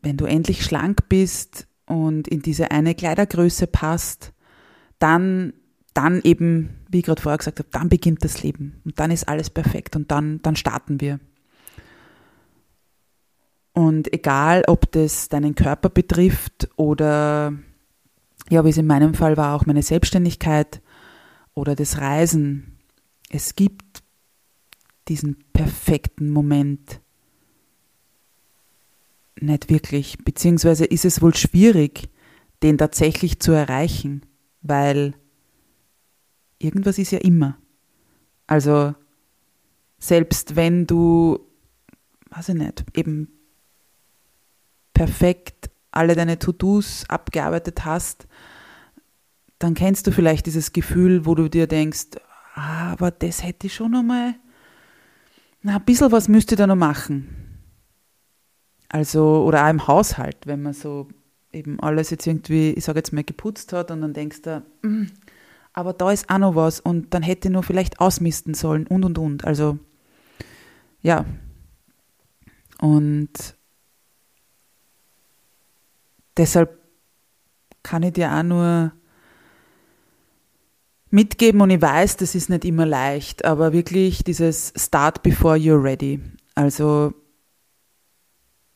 wenn du endlich schlank bist, und in diese eine Kleidergröße passt, dann, dann eben, wie ich gerade vorher gesagt habe, dann beginnt das Leben und dann ist alles perfekt und dann, dann starten wir. Und egal, ob das deinen Körper betrifft oder, ja, wie es in meinem Fall war, auch meine Selbstständigkeit oder das Reisen, es gibt diesen perfekten Moment, nicht wirklich, beziehungsweise ist es wohl schwierig, den tatsächlich zu erreichen, weil irgendwas ist ja immer. Also selbst wenn du, weiß ich nicht, eben perfekt alle deine To-Dos abgearbeitet hast, dann kennst du vielleicht dieses Gefühl, wo du dir denkst, ah, aber das hätte ich schon nochmal, na, ein bisschen was müsste ich da noch machen. Also, oder auch im Haushalt, wenn man so eben alles jetzt irgendwie, ich sage jetzt mal, geputzt hat und dann denkst du, mm, aber da ist auch noch was und dann hätte ich nur vielleicht ausmisten sollen und und und. Also, ja. Und deshalb kann ich dir auch nur mitgeben und ich weiß, das ist nicht immer leicht, aber wirklich dieses Start before you're ready. Also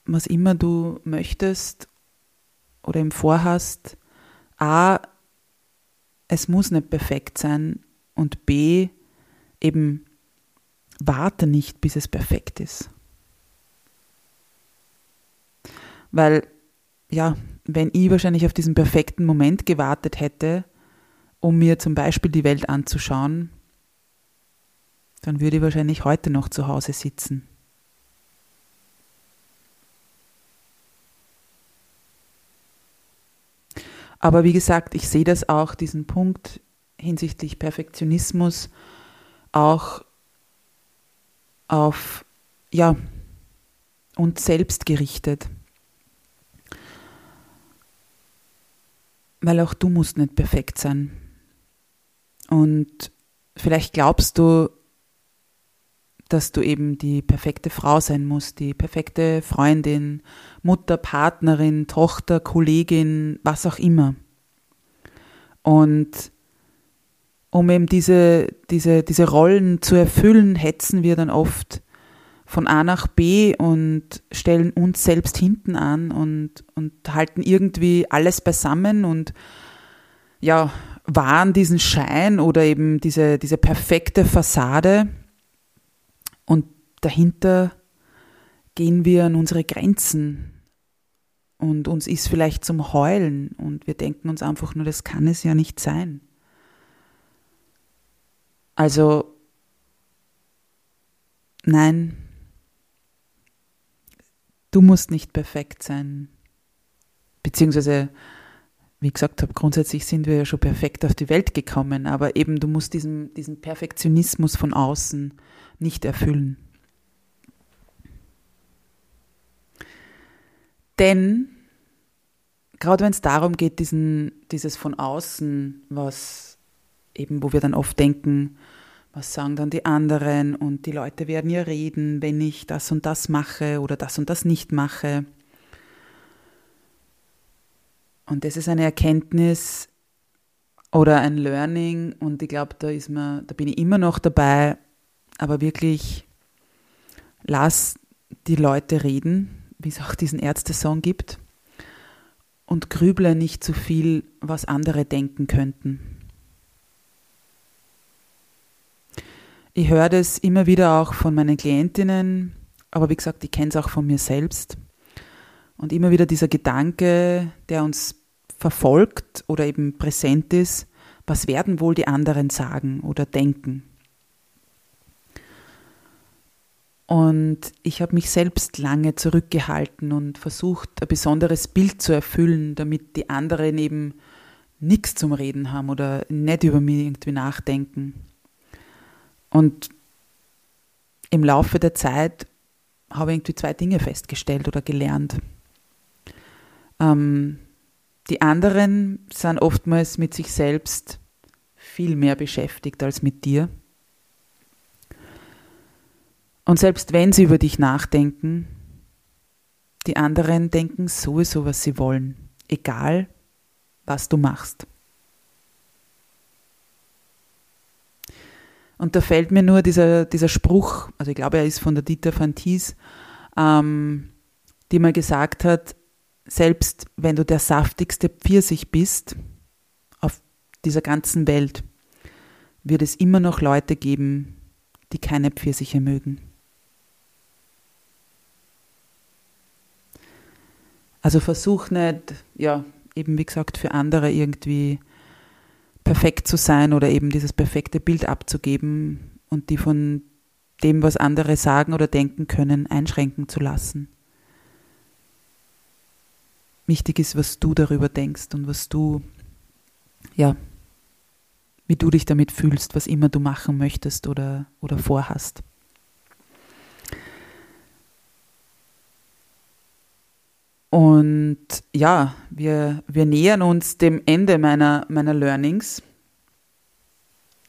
was immer du möchtest oder im Vorhast, A, es muss nicht perfekt sein und B, eben warte nicht, bis es perfekt ist. Weil, ja, wenn ich wahrscheinlich auf diesen perfekten Moment gewartet hätte, um mir zum Beispiel die Welt anzuschauen, dann würde ich wahrscheinlich heute noch zu Hause sitzen. Aber wie gesagt, ich sehe das auch, diesen Punkt hinsichtlich Perfektionismus, auch auf, ja, uns selbst gerichtet. Weil auch du musst nicht perfekt sein. Und vielleicht glaubst du, dass du eben die perfekte Frau sein musst, die perfekte Freundin, Mutter, Partnerin, Tochter, Kollegin, was auch immer. Und um eben diese, diese, diese Rollen zu erfüllen, hetzen wir dann oft von A nach B und stellen uns selbst hinten an und, und halten irgendwie alles beisammen und ja, wahren diesen Schein oder eben diese, diese perfekte Fassade und dahinter gehen wir an unsere Grenzen und uns ist vielleicht zum Heulen und wir denken uns einfach nur, das kann es ja nicht sein. Also, nein, du musst nicht perfekt sein. Beziehungsweise, wie gesagt habe, grundsätzlich sind wir ja schon perfekt auf die Welt gekommen, aber eben du musst diesen, diesen Perfektionismus von außen nicht erfüllen. Denn gerade wenn es darum geht, diesen, dieses von außen, was eben, wo wir dann oft denken, was sagen dann die anderen und die Leute werden ja reden, wenn ich das und das mache oder das und das nicht mache. Und das ist eine Erkenntnis oder ein Learning und ich glaube, da ist mir, da bin ich immer noch dabei, aber wirklich lass die Leute reden, wie es auch diesen Ärzte-Song gibt und grüble nicht zu viel, was andere denken könnten. Ich höre das immer wieder auch von meinen Klientinnen, aber wie gesagt, ich kenne es auch von mir selbst. Und immer wieder dieser Gedanke, der uns verfolgt oder eben präsent ist, was werden wohl die anderen sagen oder denken? Und ich habe mich selbst lange zurückgehalten und versucht, ein besonderes Bild zu erfüllen, damit die anderen eben nichts zum Reden haben oder nicht über mich irgendwie nachdenken. Und im Laufe der Zeit habe ich irgendwie zwei Dinge festgestellt oder gelernt. Ähm, die anderen sind oftmals mit sich selbst viel mehr beschäftigt als mit dir. Und selbst wenn sie über dich nachdenken, die anderen denken sowieso, was sie wollen, egal was du machst. Und da fällt mir nur dieser, dieser Spruch, also ich glaube, er ist von der Dieter van Thies, ähm, die mal gesagt hat, selbst wenn du der saftigste Pfirsich bist auf dieser ganzen Welt, wird es immer noch Leute geben, die keine Pfirsiche mögen. Also versuch nicht, ja, eben wie gesagt, für andere irgendwie perfekt zu sein oder eben dieses perfekte Bild abzugeben und die von dem, was andere sagen oder denken können, einschränken zu lassen. Wichtig ist, was du darüber denkst und was du, ja, wie du dich damit fühlst, was immer du machen möchtest oder, oder vorhast. Und ja, wir, wir nähern uns dem Ende meiner, meiner Learnings.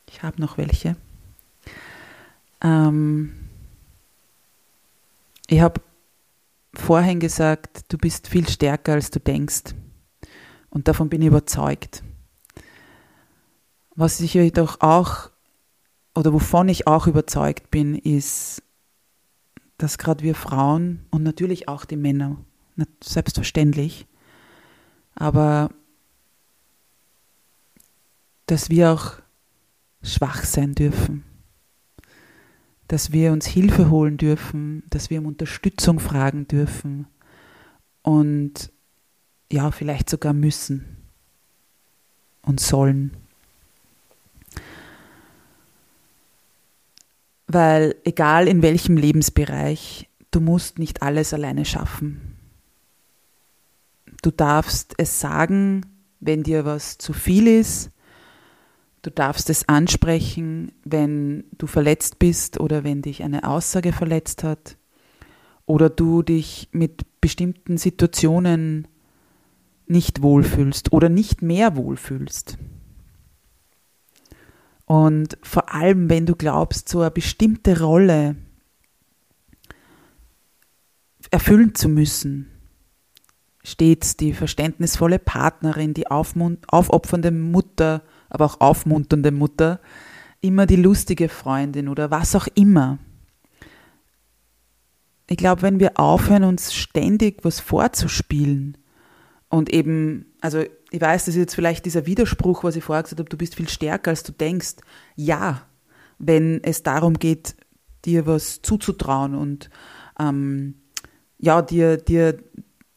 Ich habe noch welche. Ähm, ich habe vorhin gesagt, du bist viel stärker, als du denkst. Und davon bin ich überzeugt. was ich jedoch auch oder wovon ich auch überzeugt bin, ist, dass gerade wir Frauen und natürlich auch die Männer, selbstverständlich, aber dass wir auch schwach sein dürfen, dass wir uns Hilfe holen dürfen, dass wir um Unterstützung fragen dürfen. Und ja, vielleicht sogar müssen. Und sollen. Weil egal in welchem Lebensbereich, du musst nicht alles alleine schaffen. Du darfst es sagen, wenn dir was zu viel ist. Du darfst es ansprechen, wenn du verletzt bist oder wenn dich eine Aussage verletzt hat oder du dich mit bestimmten Situationen nicht wohlfühlst oder nicht mehr wohlfühlst. Und vor allem, wenn du glaubst, so eine bestimmte Rolle erfüllen zu müssen, stets die verständnisvolle Partnerin, die aufopfernde Mutter, aber auch aufmunternde Mutter, immer die lustige Freundin oder was auch immer. Ich glaube, wenn wir aufhören, uns ständig was vorzuspielen, und eben, also ich weiß, das ist jetzt vielleicht dieser Widerspruch, was ich vorher gesagt habe, du bist viel stärker, als du denkst. Ja, wenn es darum geht, dir was zuzutrauen und ähm, ja, dir, dir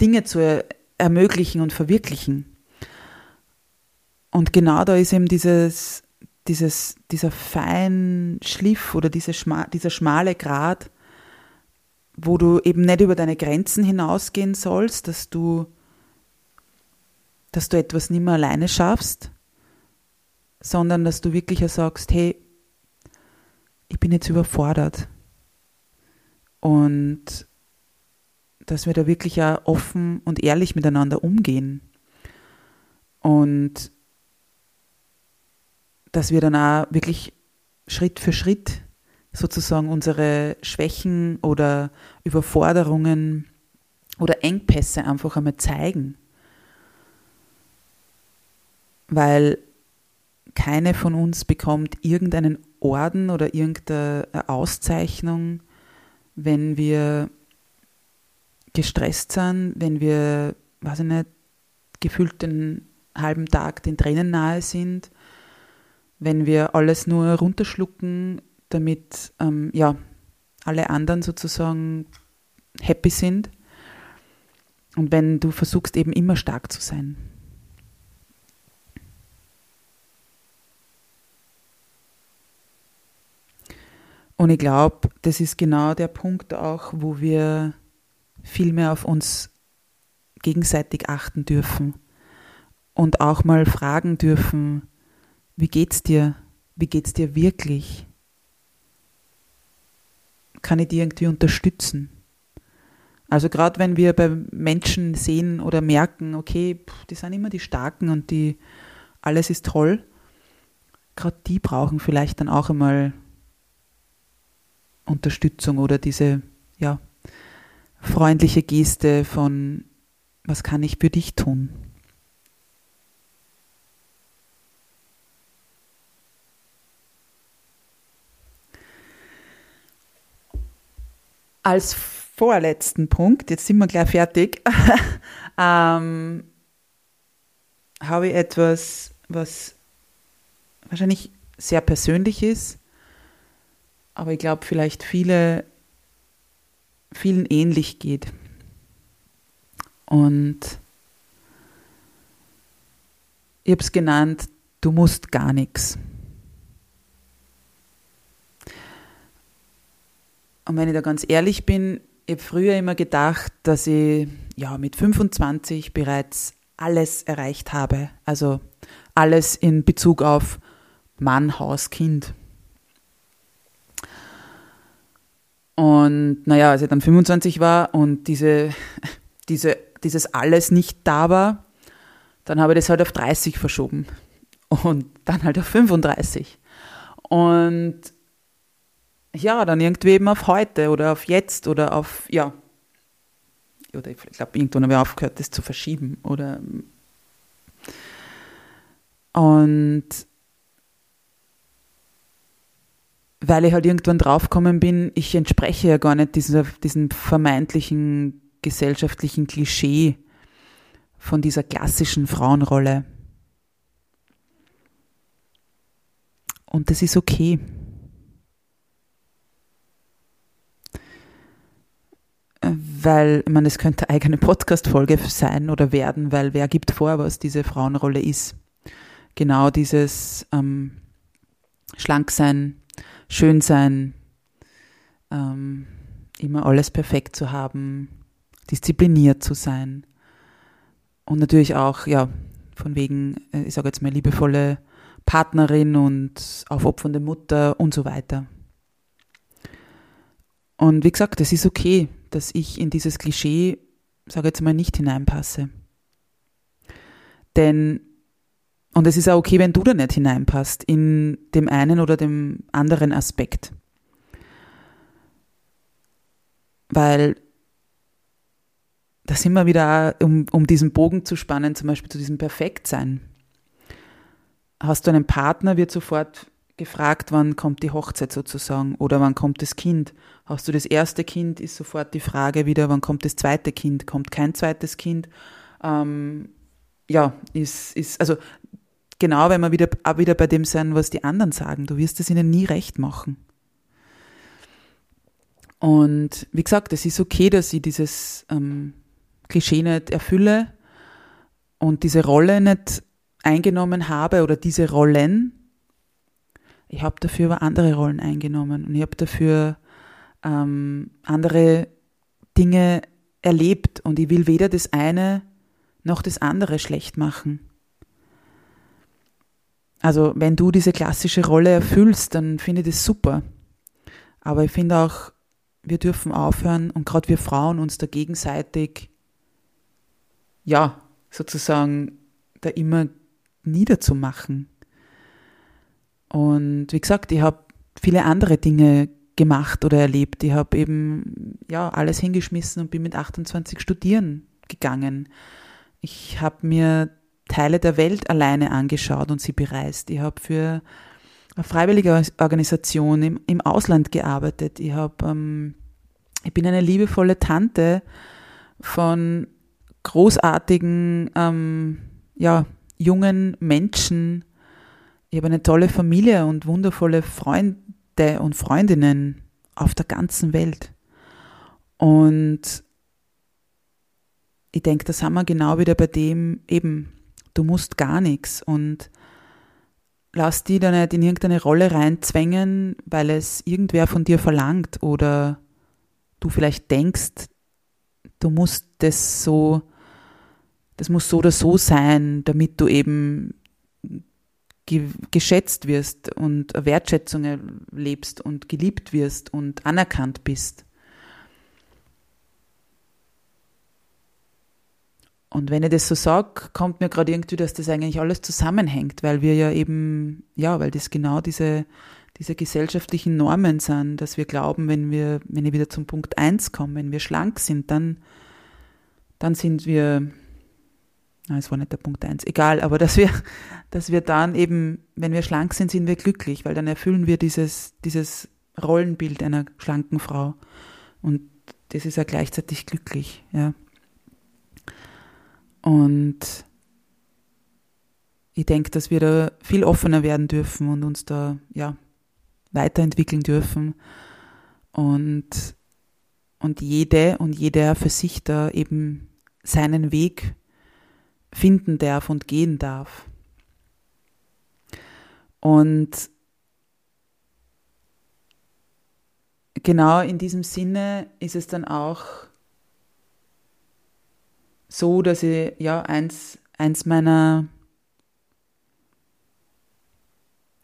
Dinge zu er ermöglichen und verwirklichen. Und genau da ist eben dieses, dieses, dieser fein Schliff oder diese schma dieser schmale Grat, wo du eben nicht über deine Grenzen hinausgehen sollst, dass du dass du etwas nicht mehr alleine schaffst, sondern dass du wirklich sagst, hey, ich bin jetzt überfordert. Und dass wir da wirklich auch offen und ehrlich miteinander umgehen. Und dass wir dann auch wirklich Schritt für Schritt sozusagen unsere Schwächen oder Überforderungen oder Engpässe einfach einmal zeigen weil keine von uns bekommt irgendeinen Orden oder irgendeine Auszeichnung, wenn wir gestresst sind, wenn wir, weiß ich nicht, gefühlt den halben Tag den Tränen nahe sind, wenn wir alles nur runterschlucken, damit ähm, ja, alle anderen sozusagen happy sind. Und wenn du versuchst eben immer stark zu sein. Und ich glaube, das ist genau der Punkt auch, wo wir viel mehr auf uns gegenseitig achten dürfen und auch mal fragen dürfen, wie geht's dir? Wie geht's dir wirklich? Kann ich dir irgendwie unterstützen? Also gerade wenn wir bei Menschen sehen oder merken, okay, die sind immer die Starken und die alles ist toll, gerade die brauchen vielleicht dann auch einmal Unterstützung oder diese ja, freundliche Geste von, was kann ich für dich tun? Als vorletzten Punkt, jetzt sind wir gleich fertig, ähm, habe ich etwas, was wahrscheinlich sehr persönlich ist, aber ich glaube, vielleicht viele, vielen ähnlich geht. Und ich habe es genannt, du musst gar nichts. Und wenn ich da ganz ehrlich bin, ich habe früher immer gedacht, dass ich ja mit 25 bereits alles erreicht habe. Also alles in Bezug auf Mann, Haus, Kind. Und naja, als ich dann 25 war und diese, diese, dieses alles nicht da war, dann habe ich das halt auf 30 verschoben und dann halt auf 35. Und ja, dann irgendwie eben auf heute oder auf jetzt oder auf, ja, oder ich glaube, irgendwann habe ich aufgehört, das zu verschieben oder und weil ich halt irgendwann draufgekommen bin, ich entspreche ja gar nicht dieser, diesem vermeintlichen gesellschaftlichen Klischee von dieser klassischen Frauenrolle. Und das ist okay. Weil, ich meine, es könnte eine eigene Podcast-Folge sein oder werden, weil wer gibt vor, was diese Frauenrolle ist? Genau dieses ähm, schlank sein, schön sein, ähm, immer alles perfekt zu haben, diszipliniert zu sein. Und natürlich auch, ja, von wegen, äh, ich sage jetzt mal, liebevolle Partnerin und aufopfernde Mutter und so weiter. Und wie gesagt, es ist okay, dass ich in dieses Klischee, sage jetzt mal, nicht hineinpasse. Denn, und es ist auch okay, wenn du da nicht hineinpasst, in dem einen oder dem anderen Aspekt. Weil da sind wir wieder, um, um diesen Bogen zu spannen, zum Beispiel zu diesem Perfektsein. Hast du einen Partner, wird sofort gefragt, wann kommt die Hochzeit sozusagen oder wann kommt das Kind. Hast du das erste Kind, ist sofort die Frage wieder, wann kommt das zweite Kind, kommt kein zweites Kind. Ähm, ja, ist, ist, also genau, wenn wir wieder, auch wieder bei dem sein, was die anderen sagen, du wirst es ihnen nie recht machen. Und wie gesagt, es ist okay, dass ich dieses ähm, Klischee nicht erfülle und diese Rolle nicht eingenommen habe oder diese Rollen. Ich habe dafür aber andere Rollen eingenommen und ich habe dafür ähm, andere Dinge erlebt und ich will weder das eine noch das andere schlecht machen. Also wenn du diese klassische Rolle erfüllst, dann finde ich das super. Aber ich finde auch, wir dürfen aufhören und gerade wir Frauen uns da gegenseitig ja, sozusagen da immer niederzumachen. Und wie gesagt, ich habe viele andere Dinge gemacht oder erlebt. Ich habe eben ja alles hingeschmissen und bin mit 28 studieren gegangen. Ich habe mir Teile der Welt alleine angeschaut und sie bereist. Ich habe für eine freiwillige Organisation im, im Ausland gearbeitet. Ich habe, ähm, ich bin eine liebevolle Tante von großartigen, ähm, ja, jungen Menschen. Ich habe eine tolle Familie und wundervolle Freunde und Freundinnen auf der ganzen Welt. Und ich denke, da sind wir genau wieder bei dem eben, du musst gar nichts und lass die da nicht in irgendeine Rolle reinzwängen, weil es irgendwer von dir verlangt oder du vielleicht denkst, du musst das so das muss so oder so sein, damit du eben ge geschätzt wirst und Wertschätzung erlebst und geliebt wirst und anerkannt bist. Und wenn ich das so sage, kommt mir gerade irgendwie, dass das eigentlich alles zusammenhängt, weil wir ja eben, ja, weil das genau diese, diese gesellschaftlichen Normen sind, dass wir glauben, wenn wir, wenn ich wieder zum Punkt eins komme, wenn wir schlank sind, dann, dann sind wir na, es war nicht der Punkt eins, egal, aber dass wir, dass wir dann eben, wenn wir schlank sind, sind wir glücklich, weil dann erfüllen wir dieses, dieses Rollenbild einer schlanken Frau. Und das ist ja gleichzeitig glücklich, ja. Und ich denke, dass wir da viel offener werden dürfen und uns da, ja, weiterentwickeln dürfen. Und, und jede und jeder für sich da eben seinen Weg finden darf und gehen darf. Und genau in diesem Sinne ist es dann auch so, dass ich ja eins, eins meiner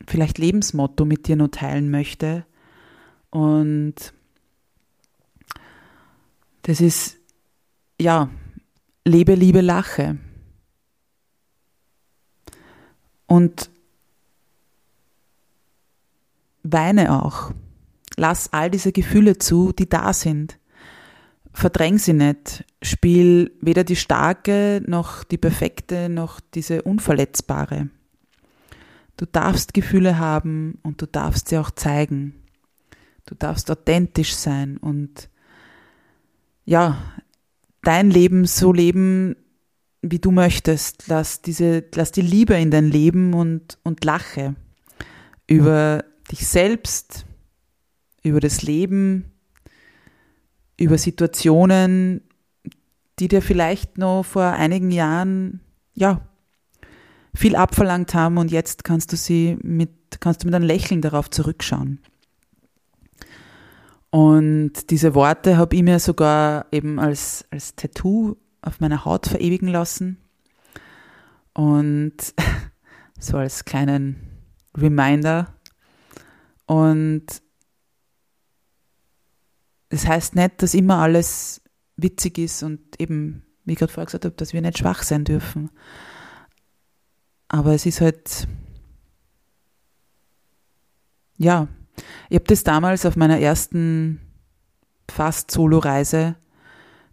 vielleicht Lebensmotto mit dir nur teilen möchte. Und das ist, ja, lebe, liebe, lache. Und weine auch. Lass all diese Gefühle zu, die da sind. Verdräng sie nicht. Spiel weder die starke noch die perfekte noch diese unverletzbare. Du darfst Gefühle haben und du darfst sie auch zeigen. Du darfst authentisch sein und ja, dein Leben so leben, wie du möchtest. Lass diese, lass die Liebe in dein Leben und, und lache über dich selbst, über das Leben, über Situationen, die dir vielleicht noch vor einigen Jahren, ja, viel abverlangt haben und jetzt kannst du sie mit, kannst du mit einem Lächeln darauf zurückschauen. Und diese Worte habe ich mir sogar eben als, als Tattoo auf meiner Haut verewigen lassen. Und so als kleinen Reminder. Und das heißt nicht, dass immer alles witzig ist und eben, wie ich gerade vorher gesagt habe, dass wir nicht schwach sein dürfen. Aber es ist halt, ja, ich habe das damals auf meiner ersten fast Solo-Reise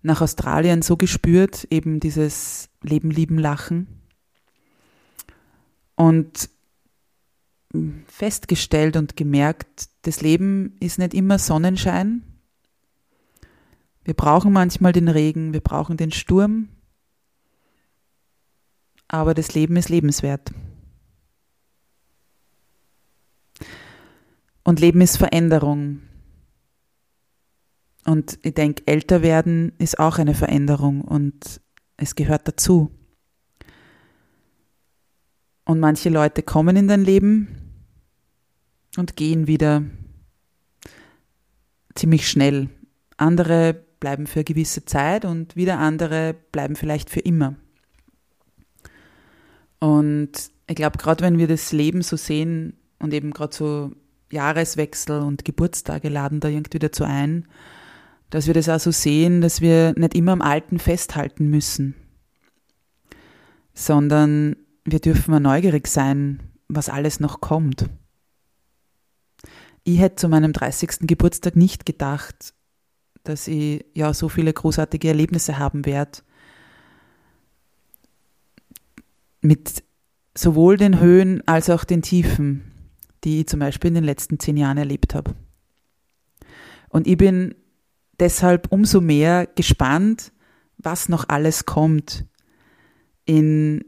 nach Australien so gespürt, eben dieses Leben, Lieben, Lachen. Und festgestellt und gemerkt, das Leben ist nicht immer Sonnenschein. Wir brauchen manchmal den Regen, wir brauchen den Sturm, aber das Leben ist lebenswert. Und Leben ist Veränderung. Und ich denke, älter werden ist auch eine Veränderung und es gehört dazu. Und manche Leute kommen in dein Leben und gehen wieder ziemlich schnell. Andere bleiben für eine gewisse Zeit und wieder andere bleiben vielleicht für immer. Und ich glaube, gerade wenn wir das Leben so sehen und eben gerade so Jahreswechsel und Geburtstage laden da irgendwie dazu ein, dass wir das auch so sehen, dass wir nicht immer am Alten festhalten müssen, sondern wir dürfen mal neugierig sein, was alles noch kommt. Ich hätte zu meinem 30. Geburtstag nicht gedacht, dass ich ja so viele großartige Erlebnisse haben werde. Mit sowohl den Höhen als auch den Tiefen, die ich zum Beispiel in den letzten zehn Jahren erlebt habe. Und ich bin deshalb umso mehr gespannt, was noch alles kommt in,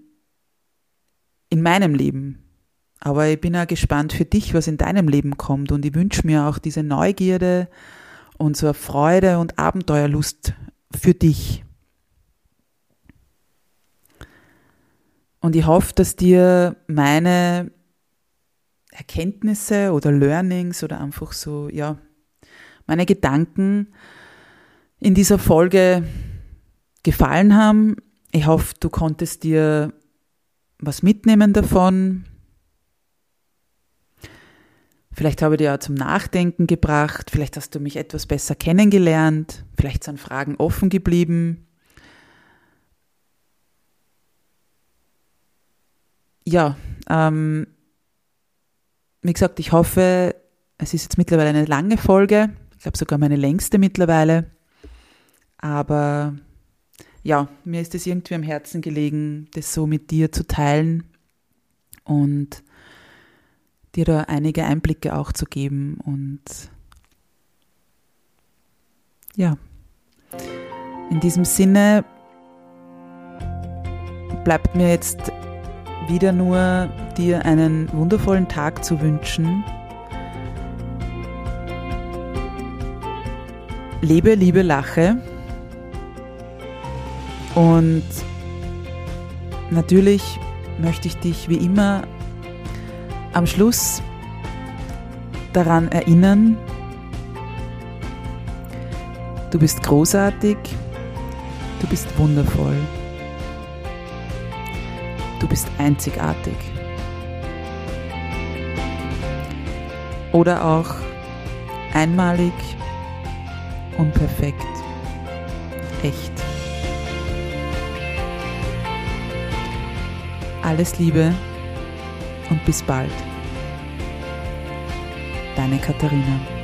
in meinem Leben. Aber ich bin auch gespannt für dich, was in deinem Leben kommt. Und ich wünsche mir auch diese Neugierde und eine Freude und Abenteuerlust für dich. Und ich hoffe, dass dir meine Erkenntnisse oder Learnings oder einfach so, ja, meine Gedanken in dieser Folge gefallen haben. Ich hoffe, du konntest dir was mitnehmen davon. Vielleicht habe ich dir auch zum Nachdenken gebracht. Vielleicht hast du mich etwas besser kennengelernt. Vielleicht sind Fragen offen geblieben. Ja, ähm, wie gesagt, ich hoffe, es ist jetzt mittlerweile eine lange Folge. Ich glaube sogar meine längste mittlerweile. Aber ja, mir ist es irgendwie am Herzen gelegen, das so mit dir zu teilen und dir da einige Einblicke auch zu geben. Und ja, in diesem Sinne bleibt mir jetzt wieder nur dir einen wundervollen Tag zu wünschen lebe, liebe, lache. Und natürlich möchte ich dich wie immer am Schluss daran erinnern, du bist großartig, du bist wundervoll, du bist einzigartig. Oder auch einmalig unperfekt, echt. Alles Liebe und bis bald. Deine Katharina.